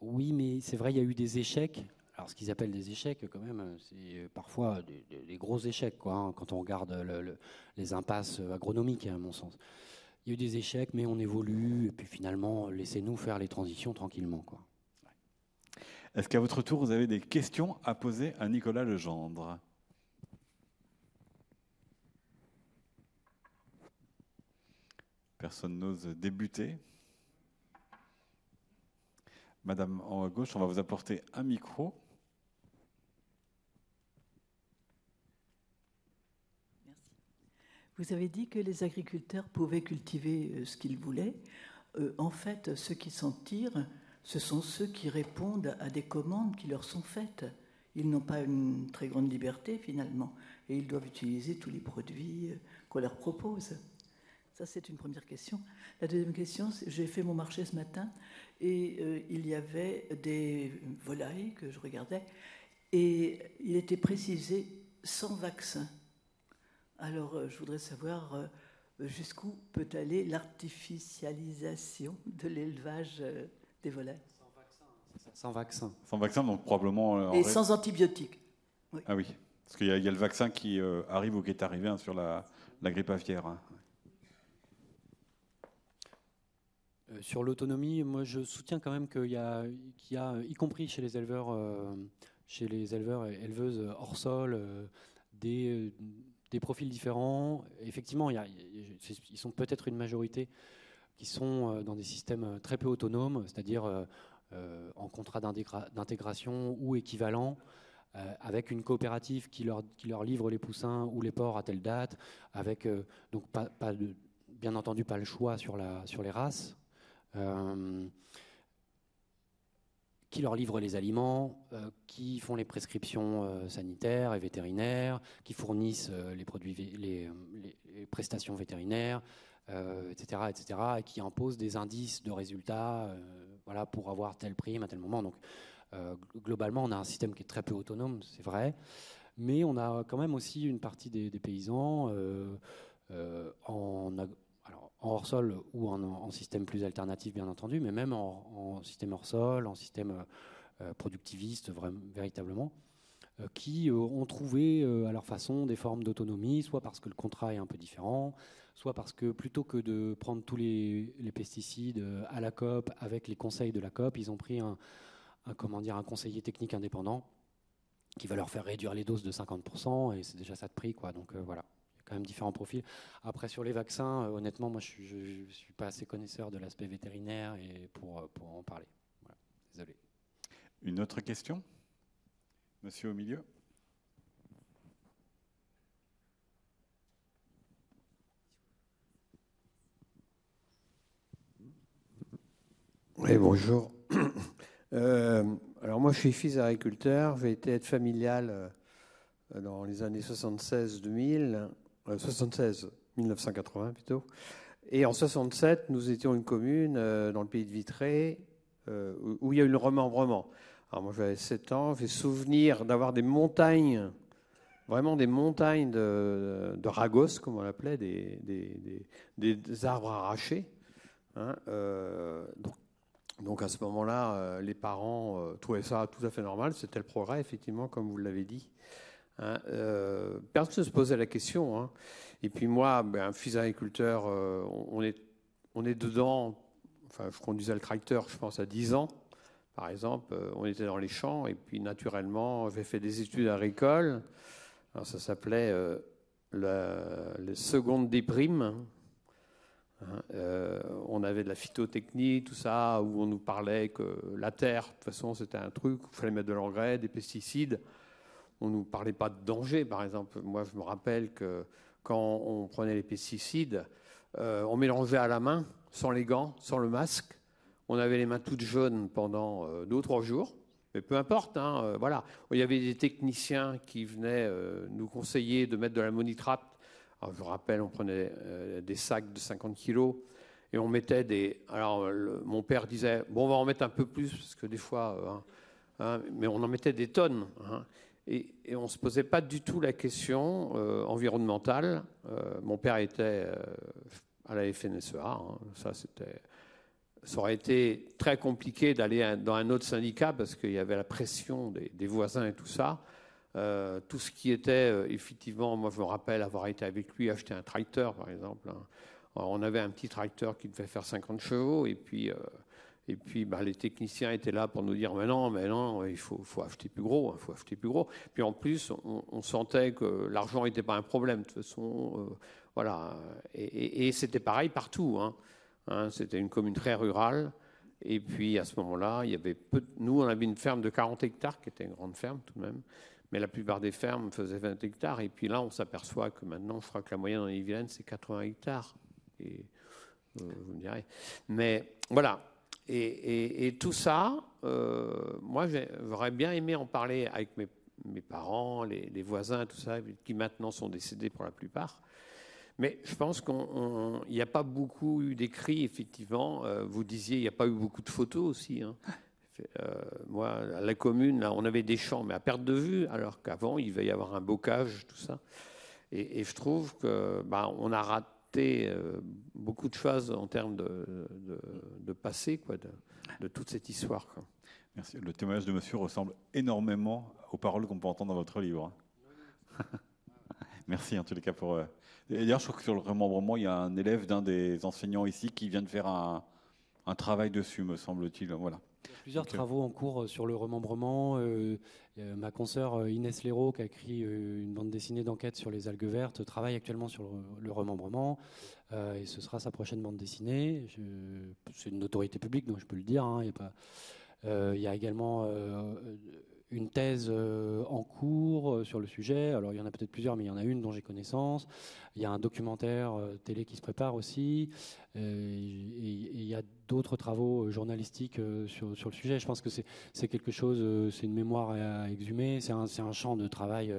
oui, mais c'est vrai, il y a eu des échecs. alors ce qu'ils appellent des échecs, quand même, c'est parfois des, gros échecs, quoi, hein, quand on regarde les impasses agronomiques, à mon sens. Il y a eu des échecs, mais on évolue, et puis finalement, laissez-nous faire les transitions tranquillement. Est-ce qu'à votre tour, vous avez des questions à poser à Nicolas Legendre? Personne n'ose débuter. Madame en gauche, on va vous apporter un micro. Vous avez dit que les agriculteurs pouvaient cultiver euh, ce qu'ils voulaient. Euh, en fait, ceux qui s'en tirent, ce sont ceux qui répondent à des commandes qui leur sont faites. Ils n'ont pas une très grande liberté finalement, et ils doivent utiliser tous les produits euh, qu'on leur propose. Ça, c'est une première question. La deuxième question, j'ai fait mon marché ce matin, et il y avait des volailles que je regardais, et il était précisé sans vaccin. Alors, euh, je voudrais savoir euh, jusqu'où peut aller l'artificialisation de l'élevage euh, des volailles? Sans vaccin. Sans vaccin, donc probablement. Et sans antibiotiques. Ah oui, parce qu'il y, a le vaccin qui arrive ou qui est arrivé hein, sur la, grippe aviaire. Hein. Sur l'autonomie, moi je soutiens quand même qu'il y, a, y compris chez les éleveurs, chez les éleveurs et éleveuses hors sol, des des profils différents. Effectivement, il ils sont peut-être une majorité qui sont euh, dans des systèmes euh, très peu autonomes, c'est-à-dire euh, en contrat d'intégration ou équivalent, avec une coopérative qui leur, qui leur livre les poussins ou les porcs à telle date, avec donc pas de, bien entendu pas le choix sur, la, sur les races qui leur livrent les aliments, euh, qui font les prescriptions euh, sanitaires et vétérinaires, qui fournissent euh, les, produits, les, prestations vétérinaires, etc., etc., et qui imposent des indices de résultats voilà, pour avoir telle prime à tel moment. Donc, globalement, on a un système qui est très peu autonome, c'est vrai, mais on a quand même aussi une partie des, des paysans en, en hors sol ou en, système plus alternatif, bien entendu, mais même en, système hors sol, en système euh, euh, productiviste, véritablement, euh, qui ont trouvé à leur façon des formes d'autonomie, soit parce que le contrat est un peu différent, soit parce que plutôt que de prendre tous les, pesticides à la COP avec les conseils de la COP, ils ont pris un, comment dire, un conseiller technique indépendant qui va leur faire réduire les doses de 50%, et c'est déjà ça de prix. Quoi. Donc voilà quand même différents profils. Après, sur les vaccins, euh, honnêtement, moi, je ne suis, pas assez connaisseur de l'aspect vétérinaire et pour, euh, pour en parler. Désolé. Une autre question? Monsieur au milieu? Oui, bonjour. <coughs> Euh, alors moi, je suis fils d'agriculteur. J'ai été aide familiale dans les années 76-2000 76, 1980 plutôt. Et en 67, nous étions une commune euh, dans le pays de Vitré euh, où il y a eu le remembrement. Alors moi j'avais 7 ans, j'ai souvenir d'avoir des montagnes, vraiment des montagnes de, de ragos, comme on l'appelait, des, des, des, arbres arrachés. Hein, euh, donc, donc, à ce moment-là, les parents trouvaient ça tout à fait normal. C'était le progrès, effectivement, comme vous l'avez dit. Hein, euh, personne ne se posait la question. Hein. Et puis moi, ben, fils d'agriculteur, euh, on, est, on est dedans. Enfin, je conduisais le tracteur, je pense, à 10 ans, par exemple. Euh, on était dans les champs. Et puis, naturellement, j'ai fait des études agricoles. Ça s'appelait la, les secondes. Hein, on avait de la phytotechnie, tout ça, où on nous parlait que la terre, de toute façon, c'était un truc, il fallait mettre de l'engrais, des pesticides on ne nous parlait pas de danger. Par exemple, moi, je me rappelle que quand on prenait les pesticides, euh, on mélangeait à la main, sans les gants, sans le masque. On avait les mains toutes jaunes pendant euh, deux ou trois jours. Mais peu importe, hein, euh, voilà. Il y avait des techniciens qui venaient nous conseiller de mettre de l'ammonitrate. Alors, je vous rappelle, on prenait des sacs de 50 kilos et on mettait des. Alors, mon père disait bon, on va en mettre un peu plus parce que des fois, hein, hein, mais on en mettait des tonnes. Et, on ne se posait pas du tout la question euh, environnementale. Euh, mon père était euh, à la FNSEA, hein. ça ça aurait été très compliqué d'aller dans un autre syndicat parce qu'il y avait la pression des, voisins et tout ça. Tout ce qui était, effectivement, moi je me rappelle avoir été avec lui acheter un tracteur, par exemple. Hein. on avait un petit tracteur qui devait faire 50 chevaux, et puis, et puis bah, les techniciens étaient là pour nous dire Mais non, il faut, acheter plus gros, il hein, faut acheter plus gros. Puis en plus, on, sentait que l'argent n'était pas un problème, de toute façon. voilà. Et, et c'était pareil partout. Hein. Hein, c'était une commune très rurale. Et puis à ce moment-là, il y avait peu. Nous, on avait une ferme de 40 hectares, qui était une grande ferme tout de même. Mais la plupart des fermes faisaient 20 hectares. Et puis là, on s'aperçoit que maintenant, je crois que la moyenne en Yvelines, c'est 80 hectares. Et, euh, vous me direz. Mais voilà. Et, tout ça, euh, moi, j'aurais bien aimé en parler avec mes, parents, les, les, voisins, tout ça, qui maintenant sont décédés pour la plupart. Mais je pense qu'il n'y a pas beaucoup eu d'écrits, effectivement. Euh, vous disiez, il n'y a pas eu beaucoup de photos aussi. Hein. Euh, moi, à la commune, là, on avait des champs, mais à perte de vue, alors qu'avant, il va y avoir un bocage, tout ça. Et, je trouve que bah, on a raté euh, beaucoup de choses en termes de, passé, quoi, de, toute cette histoire. Merci. Le témoignage de monsieur ressemble énormément aux paroles qu'on peut entendre dans votre livre. Hein. <laughs> Merci en tous les cas pour D'ailleurs, je crois que sur le remembrement, il y a un élève d'un des enseignants ici qui vient de faire un, travail dessus, me semble-t-il. Voilà. Plusieurs euh, travaux en cours euh, sur le remembrement. Euh, ma consoeur Inès Léraud, qui a écrit une bande dessinée d'enquête sur les algues vertes, travaille actuellement sur le, remembrement. et ce sera sa prochaine bande dessinée. C'est une autorité publique, donc je peux le dire. Hein, y il y a également une thèse euh, en cours euh, sur le sujet. Alors il y en a peut-être plusieurs, mais il y en a une dont j'ai connaissance. Il y a un documentaire euh, télé qui se prépare aussi. Et il y a d'autres travaux journalistiques sur, le sujet. Je pense que c'est quelque chose, c'est une mémoire à exhumer, c'est un, champ de travail.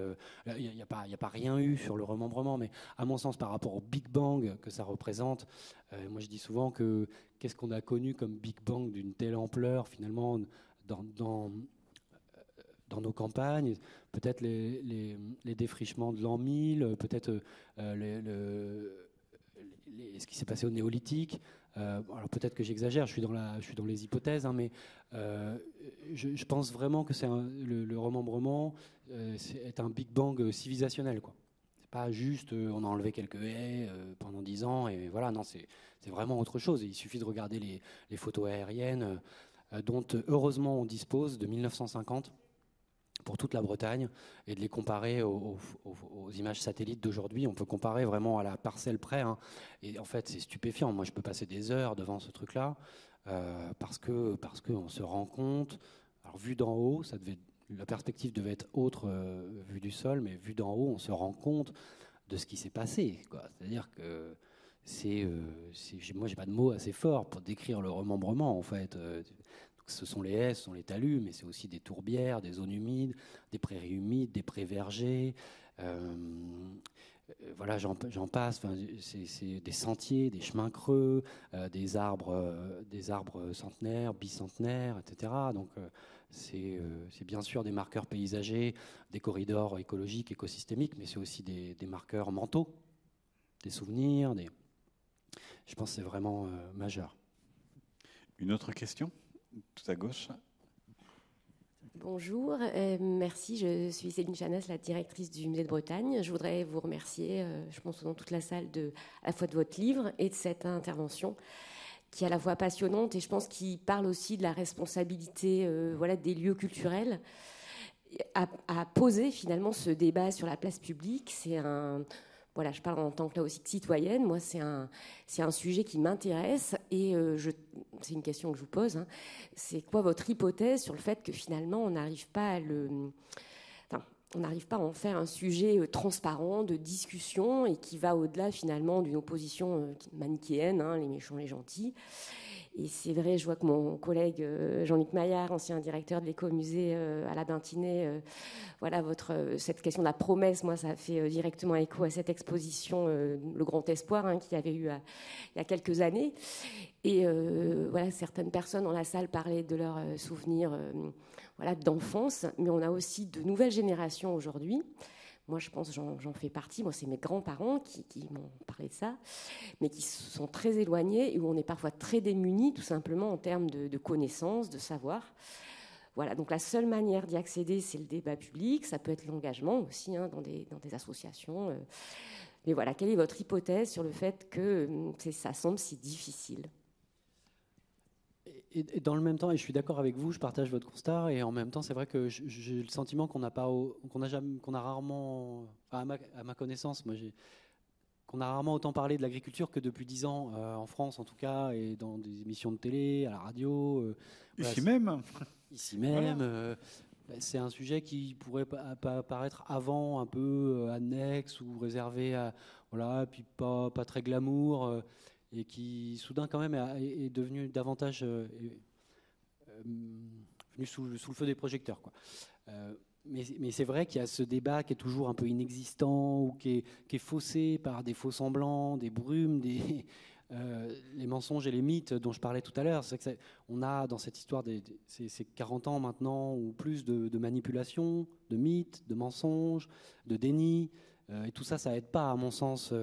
Il n'y a, pas rien eu sur le remembrement, mais à mon sens, par rapport au Big Bang que ça représente, moi je dis souvent que qu'est-ce qu'on a connu comme Big Bang d'une telle ampleur finalement dans dans nos campagnes, peut-être les, défrichements de l'an 1000, peut-être euh, ce qui s'est passé au néolithique. Euh, alors peut-être que j'exagère, je suis dans les hypothèses, hein, mais euh, je, pense vraiment que c'est le, remembrement est un Big Bang civilisationnel, quoi. Pas juste on a enlevé quelques haies pendant dix ans et voilà, non, c'est vraiment autre chose. Il suffit de regarder les photos aériennes dont heureusement on dispose de 1950 pour toute la Bretagne et de les comparer aux, images satellites d'aujourd'hui. On peut comparer vraiment à la parcelle près. Hein. Et en fait, c'est stupéfiant. Moi, je peux passer des heures devant ce truc-là euh, parce que parce qu'on se rend compte. Alors, vu d'en haut, ça devait, la perspective devait être autre euh, vue du sol, mais vu d'en haut, on se rend compte de ce qui s'est passé. C'est-à-dire que c'est, euh, moi, j'ai pas de mots assez forts pour décrire le remembrement. En fait, euh, ce sont les haies, ce sont les talus, mais c'est aussi des tourbières, des zones humides, des prairies humides, des prés vergers. Euh, voilà, j'en passe. c'est des sentiers, des chemins creux, euh, des arbres, euh, des arbres centenaires, bicentenaires, etc. Donc c'est bien sûr des marqueurs paysagers, des corridors écologiques, écosystémiques, mais c'est aussi des, marqueurs mentaux, des souvenirs. Des... Je pense que c'est vraiment majeur. Une autre question? Tout à gauche. Bonjour, euh, merci. Je suis Céline Chanas, la directrice du Musée de Bretagne. Je voudrais vous remercier, euh, je pense dans toute la salle, à la fois de votre livre et de cette intervention qui est à la fois passionnante et je pense qui parle aussi de la responsabilité euh, voilà, des lieux culturels à, à, poser finalement ce débat sur la place publique. C'est un, voilà, je parle en tant que citoyenne. Moi, c'est un, c'est un sujet qui m'intéresse et euh, je, c'est une question que je vous pose. Hein. C'est quoi votre hypothèse sur le fait que finalement on n'arrive pas à le, on n'arrive pas à en faire un sujet euh, transparent de discussion et qui va au-delà finalement d'une opposition euh, manichéenne, hein, les méchants, les gentils? Et c'est vrai, je vois que mon collègue euh, Jean-Luc Maillard, ancien directeur de l'écomusée euh, à la Bintinée, euh, voilà, cette question de la promesse, moi, ça fait directement écho à cette exposition, Le Grand Espoir, hein, qu'il y avait eu il y a quelques années. Et voilà, certaines personnes dans la salle parlaient de leurs souvenirs d'enfance, mais on a aussi de nouvelles générations aujourd'hui moi je pense j'en fais partie, moi c'est mes grands-parents qui, m'ont parlé de ça, mais qui sont très éloignés et où on est parfois très démunis tout simplement en termes de, connaissances, de savoir. Voilà, donc la seule manière d'y accéder, c'est le débat public, ça peut être l'engagement aussi hein, dans, des, associations. Euh. Mais voilà, quelle est votre hypothèse sur le fait que hum, ça semble si difficile? Et, dans le même temps, et je suis d'accord avec vous, je partage votre constat, et en même temps, c'est vrai que j'ai le sentiment qu'on n'a pas, qu'on a jamais, qu'on a rarement, à, ma, connaissance, moi, qu'on a rarement autant parlé de l'agriculture que depuis dix ans euh, en France, en tout cas, et dans des émissions de télé, à la radio. Euh, ici même. Ici même. Euh, ben, c'est un sujet qui pourrait paraître avant un peu annexe ou réservé à voilà, puis pas pas très glamour et qui soudain quand même est, devenu davantage euh, euh, venu sous, le feu des projecteurs. Euh, mais, c'est vrai qu'il y a ce débat qui est toujours un peu inexistant ou qui est, faussé par des faux semblants, des brumes, des, <laughs> les mensonges et les mythes dont je parlais tout à l'heure. C'est que on a dans cette histoire des, ces, 40 ans maintenant ou plus de, de manipulation, de mythes, de mensonges, de déni. et tout ça, ça aide pas, à mon sens,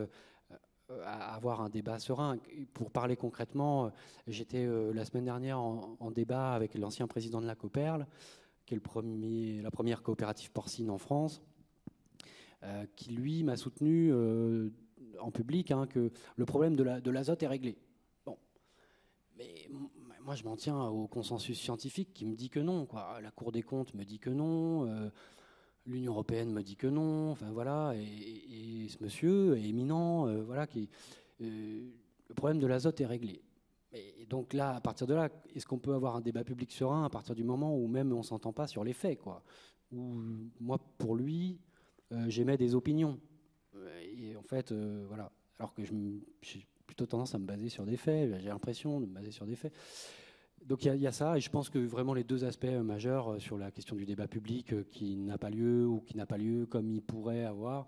à avoir un débat serein. Pour parler concrètement, euh, j'étais euh, la semaine dernière en, débat avec l'ancien président de la Coperle, qui est le premier, la première coopérative porcine en France, qui lui m'a soutenu en public hein, que le problème de l'azote est réglé. Bon, mais moi je m'en tiens au consensus scientifique qui me dit que non. Quoi. La Cour des comptes me dit que non. L'Union européenne me dit que non, enfin voilà, et, ce monsieur est éminent, euh, voilà, qui, euh, le problème de l'azote est réglé. Et donc là, à partir de là, est-ce qu'on peut avoir un débat public serein à partir du moment où même on s'entend pas sur les faits, quoi? Où moi, pour lui, euh, j'émets des opinions. Et en fait, voilà. Alors que j'ai plutôt tendance à me baser sur des faits. J'ai l'impression de me baser sur des faits donc il y, a ça, et je pense que vraiment les deux aspects majeurs euh, sur la question du débat public euh, qui n'a pas lieu ou qui n'a pas lieu comme il pourrait avoir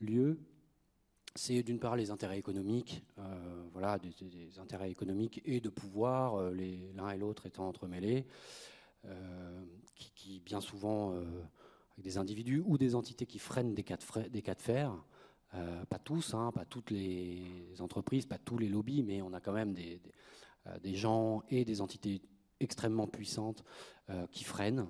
lieu, c'est d'une part les intérêts économiques, euh, voilà, des, intérêts économiques et de pouvoir, l'un et l'autre étant entremêlés, qui, bien souvent, avec des individus ou des entités qui freinent des cas de, des cas de fer, pas tous, hein, pas toutes les entreprises, pas tous les lobbies, mais on a quand même des euh, des gens et des entités extrêmement puissantes euh, qui freinent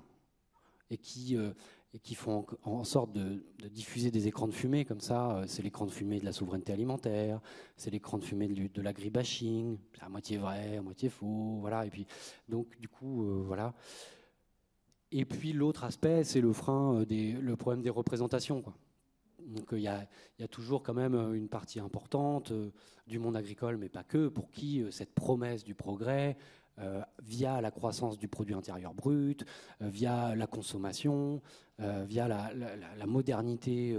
et qui, euh, et font en, sorte de, diffuser des écrans de fumée comme ça. c'est l'écran de fumée de la souveraineté alimentaire, c'est l'écran de fumée de, l'agribashing, à moitié vrai, à moitié faux, voilà. Et puis donc du coup voilà. Et puis l'autre aspect, c'est le frein, des, le problème des représentations. Donc il y, a, toujours quand même euh, une partie importante euh, du monde agricole, mais pas que, pour qui euh, cette promesse du progrès, via la croissance du produit intérieur brut, via la consommation, via la, modernité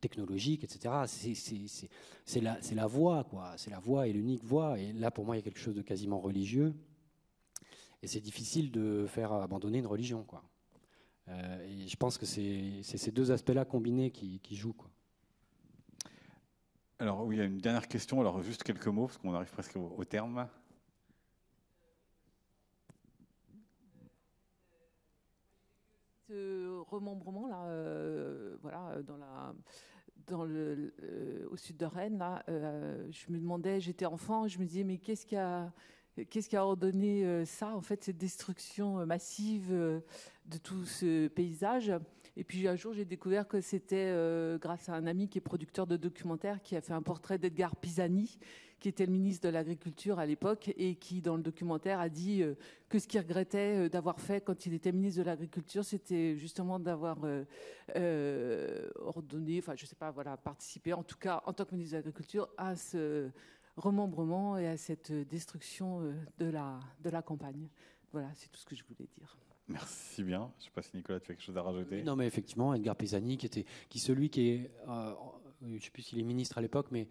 technologique, etc. C'est la, la voie, quoi. C'est la voie et l'unique voie. Et là, pour moi, il y a quelque chose de quasiment religieux. Et c'est difficile de faire abandonner une religion, quoi. Euh, et je pense que c'est ces deux aspects-là combinés qui, jouent. Quoi. Alors oui, il y a une dernière question. Alors juste quelques mots parce qu'on arrive presque au, terme. Ce remembrement là, euh, voilà, dans la, dans le, euh, au sud de Rennes, là, je me demandais, j'étais enfant, je me disais mais qu'est-ce qui a Qu'est-ce qui a ordonné euh, ça, en fait, cette destruction euh, massive euh, de tout ce paysage? Et puis un jour, j'ai découvert que c'était grâce à un ami qui est producteur de documentaires qui a fait un portrait d'Edgar Pisani, qui était le ministre de l'Agriculture à l'époque et qui, dans le documentaire, a dit que ce qu'il regrettait d'avoir fait quand il était ministre de l'Agriculture, c'était justement d'avoir ordonné, enfin, je sais pas, voilà, participé, en tout cas, en tant que ministre de l'Agriculture, à ce remembrement et à cette destruction euh, de la, de la campagne. Voilà, c'est tout ce que je voulais dire. Merci bien. Je ne sais pas si Nicolas, tu as quelque chose à rajouter? Non, mais effectivement, Edgar Pisani, qui était, qui celui qui est, euh, je ne sais plus s'il est ministre à l'époque, mais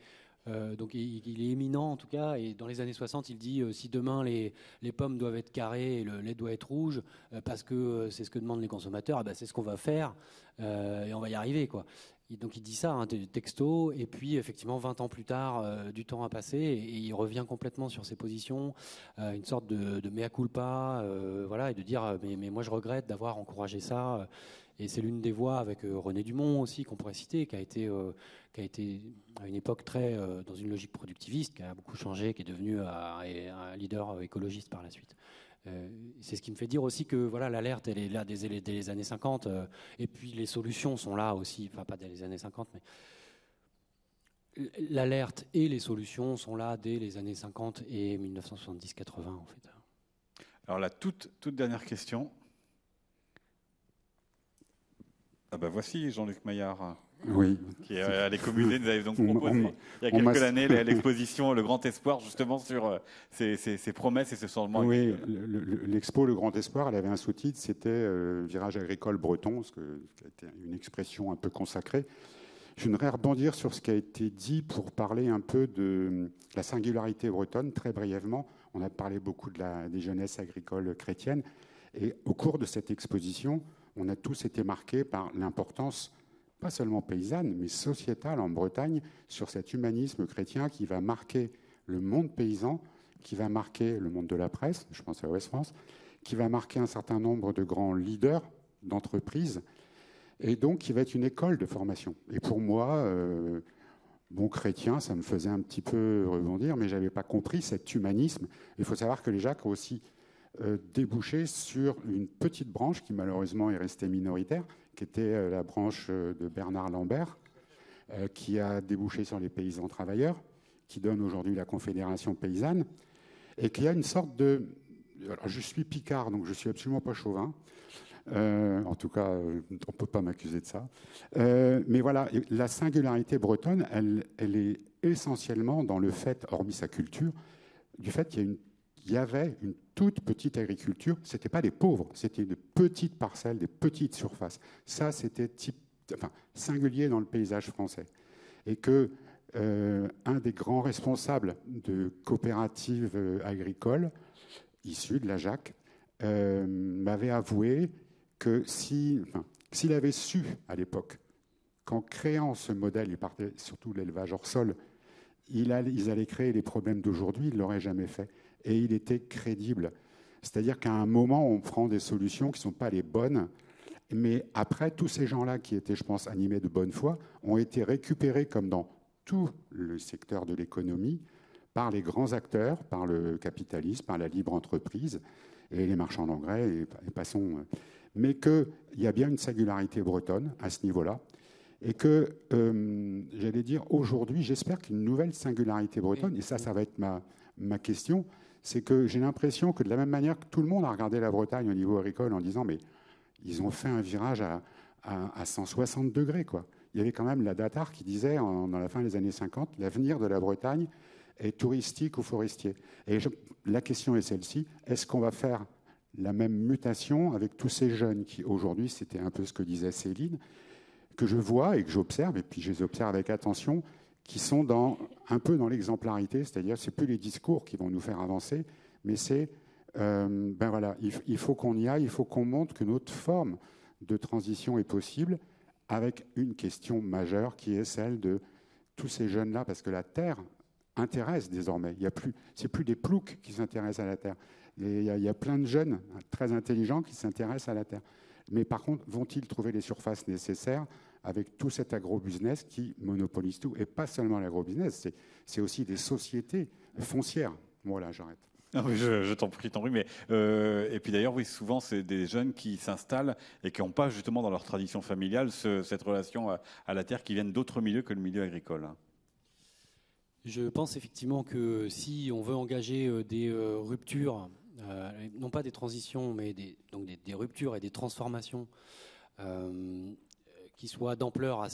euh, donc il, est éminent en tout cas, et dans les années 60, il dit si demain les, les, pommes doivent être carrées et le lait doit être rouge, parce que c'est ce que demandent les consommateurs, ben, c'est ce qu'on va faire, et on va y arriver. Quoi. donc il dit ça, hein, texto, et puis effectivement 20 ans plus tard, euh, du temps a passé, et, il revient complètement sur ses positions, euh, une sorte de, mea culpa, euh, voilà, et de dire mais moi je regrette d'avoir encouragé ça. Et c'est l'une des voix avec René Dumont aussi qu'on pourrait citer, qui a été, qui a été à une époque très dans une logique productiviste, qui a beaucoup changé, qui est devenu un leader écologiste par la suite. Euh, c'est ce qui me fait dire aussi que voilà l'alerte elle est là dès, les années 50 euh, et puis les solutions sont là aussi, enfin pas dès les années 50 mais l'alerte et les solutions sont là dès les années 50 et 1970-80 en fait. Alors la toute, toute dernière question. Ah bah voici Jean-Luc Maillard. Oui. Qui est à l'écomusée nous avait donc proposé il y a quelques années <laughs> l'exposition Le Grand Espoir, justement sur euh, ces, promesses et ce changement. Oui, l'expo le, Grand Espoir, elle avait un sous-titre, c'était euh, Virage agricole breton, ce qui a été une expression un peu consacrée. Je voudrais rebondir sur ce qui a été dit pour parler un peu de la singularité bretonne, très brièvement. On a parlé beaucoup de la, des jeunesses agricoles chrétiennes. Et au cours de cette exposition, on a tous été marqués par l'importance pas seulement paysanne, mais sociétale en Bretagne, sur cet humanisme chrétien qui va marquer le monde paysan, qui va marquer le monde de la presse, je pense à Ouest France, qui va marquer un certain nombre de grands leaders d'entreprises, et donc qui va être une école de formation. Et pour moi, euh, bon chrétien, ça me faisait un petit peu rebondir, mais je n'avais pas compris cet humanisme. Il faut savoir que les Jacques ont aussi débouché sur une petite branche qui malheureusement est restée minoritaire, qui était euh, la branche euh, de Bernard Lambert, euh, qui a débouché sur les paysans travailleurs, qui donne aujourd'hui la Confédération paysanne, et qui a une sorte de... Alors, je suis picard, donc je suis absolument pas chauvin. en tout cas, on ne peut pas m'accuser de ça. mais voilà, la singularité bretonne, elle, est essentiellement dans le fait, hormis sa culture, du fait qu'il y, une, y avait une toute petite agriculture. Ce n'était pas des pauvres, c'était de petites parcelles, des petites surfaces. Ça, c'était enfin, singulier dans le paysage français. Et que euh, un des grands responsables de coopératives euh, agricoles issues de la JAC euh, m'avait avoué que s'il avait su à l'époque qu'en créant ce modèle, il partait surtout de l'élevage hors sol, il ils allaient créer les problèmes d'aujourd'hui, il ne l'auraient jamais fait et il était crédible. C'est-à-dire qu'à un moment, on prend des solutions qui ne sont pas les bonnes, mais après, tous ces gens-là qui étaient, je pense, animés de bonne foi, ont été récupérés, comme dans tout le secteur de l'économie, par les grands acteurs, par le capitalisme, par la libre entreprise et les marchands d'engrais, et, passons. Mais qu'il y a bien une singularité bretonne à ce niveau-là, et que, euh, j'allais dire, aujourd'hui, j'espère qu'une nouvelle singularité bretonne, et ça, ça va être ma, ma question, c'est que j'ai l'impression que de la même manière que tout le monde a regardé la Bretagne au niveau agricole en disant mais ils ont fait un virage à, 160 degrés. Quoi. Il y avait quand même la Datar qui disait dans la fin des années 50 l'avenir de la Bretagne est touristique ou forestier. Et la question est celle-ci est-ce qu'on va faire la même mutation avec tous ces jeunes qui aujourd'hui, c'était un peu ce que disait Céline, que je vois et que j'observe, et puis je les observe avec attention, qui sont un peu dans l'exemplarité, c'est-à-dire c'est plus les discours qui vont nous faire avancer, mais c'est euh, ben voilà, il, faut qu'on y aille, il faut qu'on montre que notre forme de transition est possible, avec une question majeure qui est celle de tous ces jeunes-là, parce que la Terre intéresse désormais. Il y a plus, plus des ploucs qui s'intéressent à la Terre. Il y a plein de jeunes très intelligents qui s'intéressent à la Terre. Mais par contre, vont-ils trouver les surfaces nécessaires avec tout cet agro-business qui monopolise tout. Et pas seulement l'agro-business, c'est aussi des sociétés foncières. Voilà, j'arrête. je, t'en prie, t'en prie. Mais, euh, et puis d'ailleurs, oui, souvent, c'est des jeunes qui s'installent et qui n'ont pas justement dans leur tradition familiale cette relation à, la terre qui viennent d'autres milieux que le milieu agricole. Je pense effectivement que si on veut engager euh, des euh, ruptures, non pas des transitions, mais des, donc des, ruptures et des transformations qui soit d'ampleur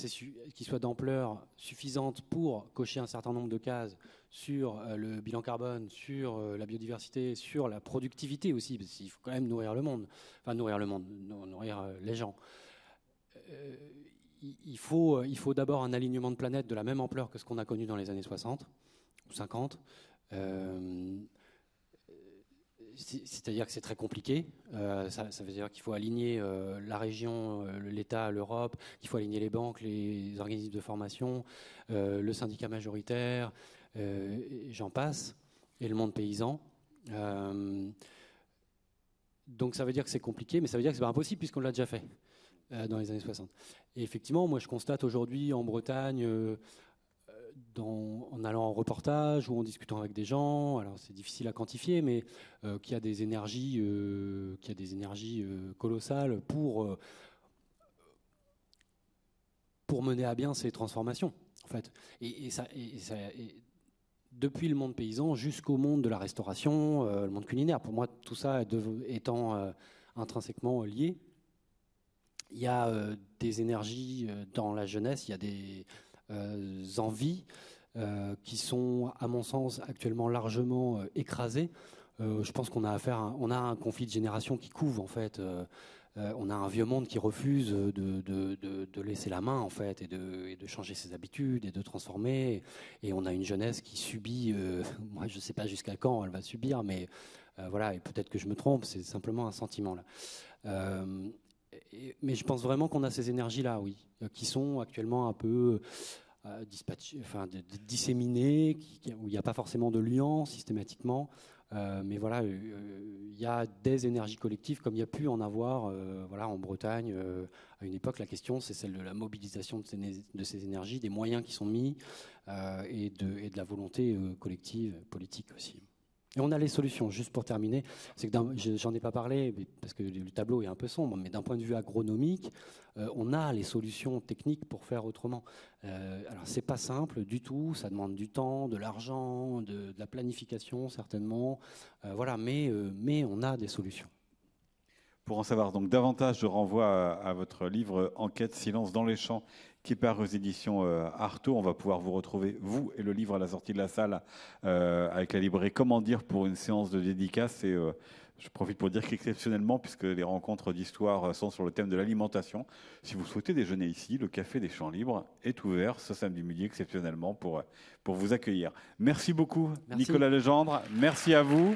suffisante pour cocher un certain nombre de cases sur euh, le bilan carbone, sur euh, la biodiversité, sur la productivité aussi, parce qu'il faut quand même nourrir le monde, enfin nourrir le monde, nourrir euh, les gens. il faut, il faut d'abord un alignement de planète de la même ampleur que ce qu'on a connu dans les années 60 ou 50 c'est-à-dire que c'est très compliqué. ça, veut dire qu'il faut aligner la région, l'État, l'Europe, qu'il faut aligner les banques, les organismes de formation, le syndicat majoritaire, j'en passe, et le monde paysan. donc ça veut dire que c'est compliqué, mais ça veut dire que c'est pas impossible puisqu'on l'a déjà fait dans les années 60. Et effectivement, moi je constate aujourd'hui en Bretagne en allant en reportage ou en discutant avec des gens, alors c'est difficile à quantifier, mais euh, qui a des énergies, euh, qui a des énergies euh, colossales pour pour mener à bien ces transformations, en fait. Et, ça, depuis le monde paysan jusqu'au monde de la restauration, le monde culinaire. Pour moi, tout ça étant intrinsèquement lié. Il y a des énergies dans la jeunesse, il y a des envies euh, qui sont, à mon sens, actuellement largement euh, écrasées. je pense qu'on a affaire, on a un conflit de génération qui couve en fait. on a un vieux monde qui refuse de, laisser la main en fait et de, changer ses habitudes et de transformer. Et on a une jeunesse qui subit. <laughs> moi, je ne sais pas jusqu'à quand elle va subir, mais voilà. Et peut-être que je me trompe. C'est simplement un sentiment là. Mais je pense vraiment qu'on a ces énergies là, oui, qui sont actuellement un peu euh, enfin, disséminés, où il n'y a pas forcément de lien systématiquement. Euh, mais voilà, euh, il y a des énergies collectives comme il y a pu en avoir voilà, en Bretagne à une époque. La question, c'est celle de la mobilisation de ces, de ces, énergies, des moyens qui sont mis et de, et, de, la volonté collective, politique aussi. Et on a les solutions, juste pour terminer. C'est que j'en ai pas parlé parce que le tableau est un peu sombre, mais d'un point de vue agronomique, euh, on a les solutions techniques pour faire autrement. Euh, alors c'est pas simple du tout, ça demande du temps, de l'argent, de, la planification certainement. Euh, voilà, mais, euh, mais on a des solutions. Pour en savoir donc davantage, je renvoie à, votre livre Enquête silence dans les champs qui part aux éditions euh, Artaud. On va pouvoir vous retrouver, vous et le livre à la sortie de la salle euh, avec la librairie Comment dire pour une séance de dédicace. Et euh, je profite pour dire qu'exceptionnellement, puisque les rencontres d'histoire sont sur le thème de l'alimentation, si vous souhaitez déjeuner ici, le Café des Champs Libres est ouvert ce samedi midi exceptionnellement pour, pour vous accueillir. Merci beaucoup, Nicolas Legendre. Merci à vous.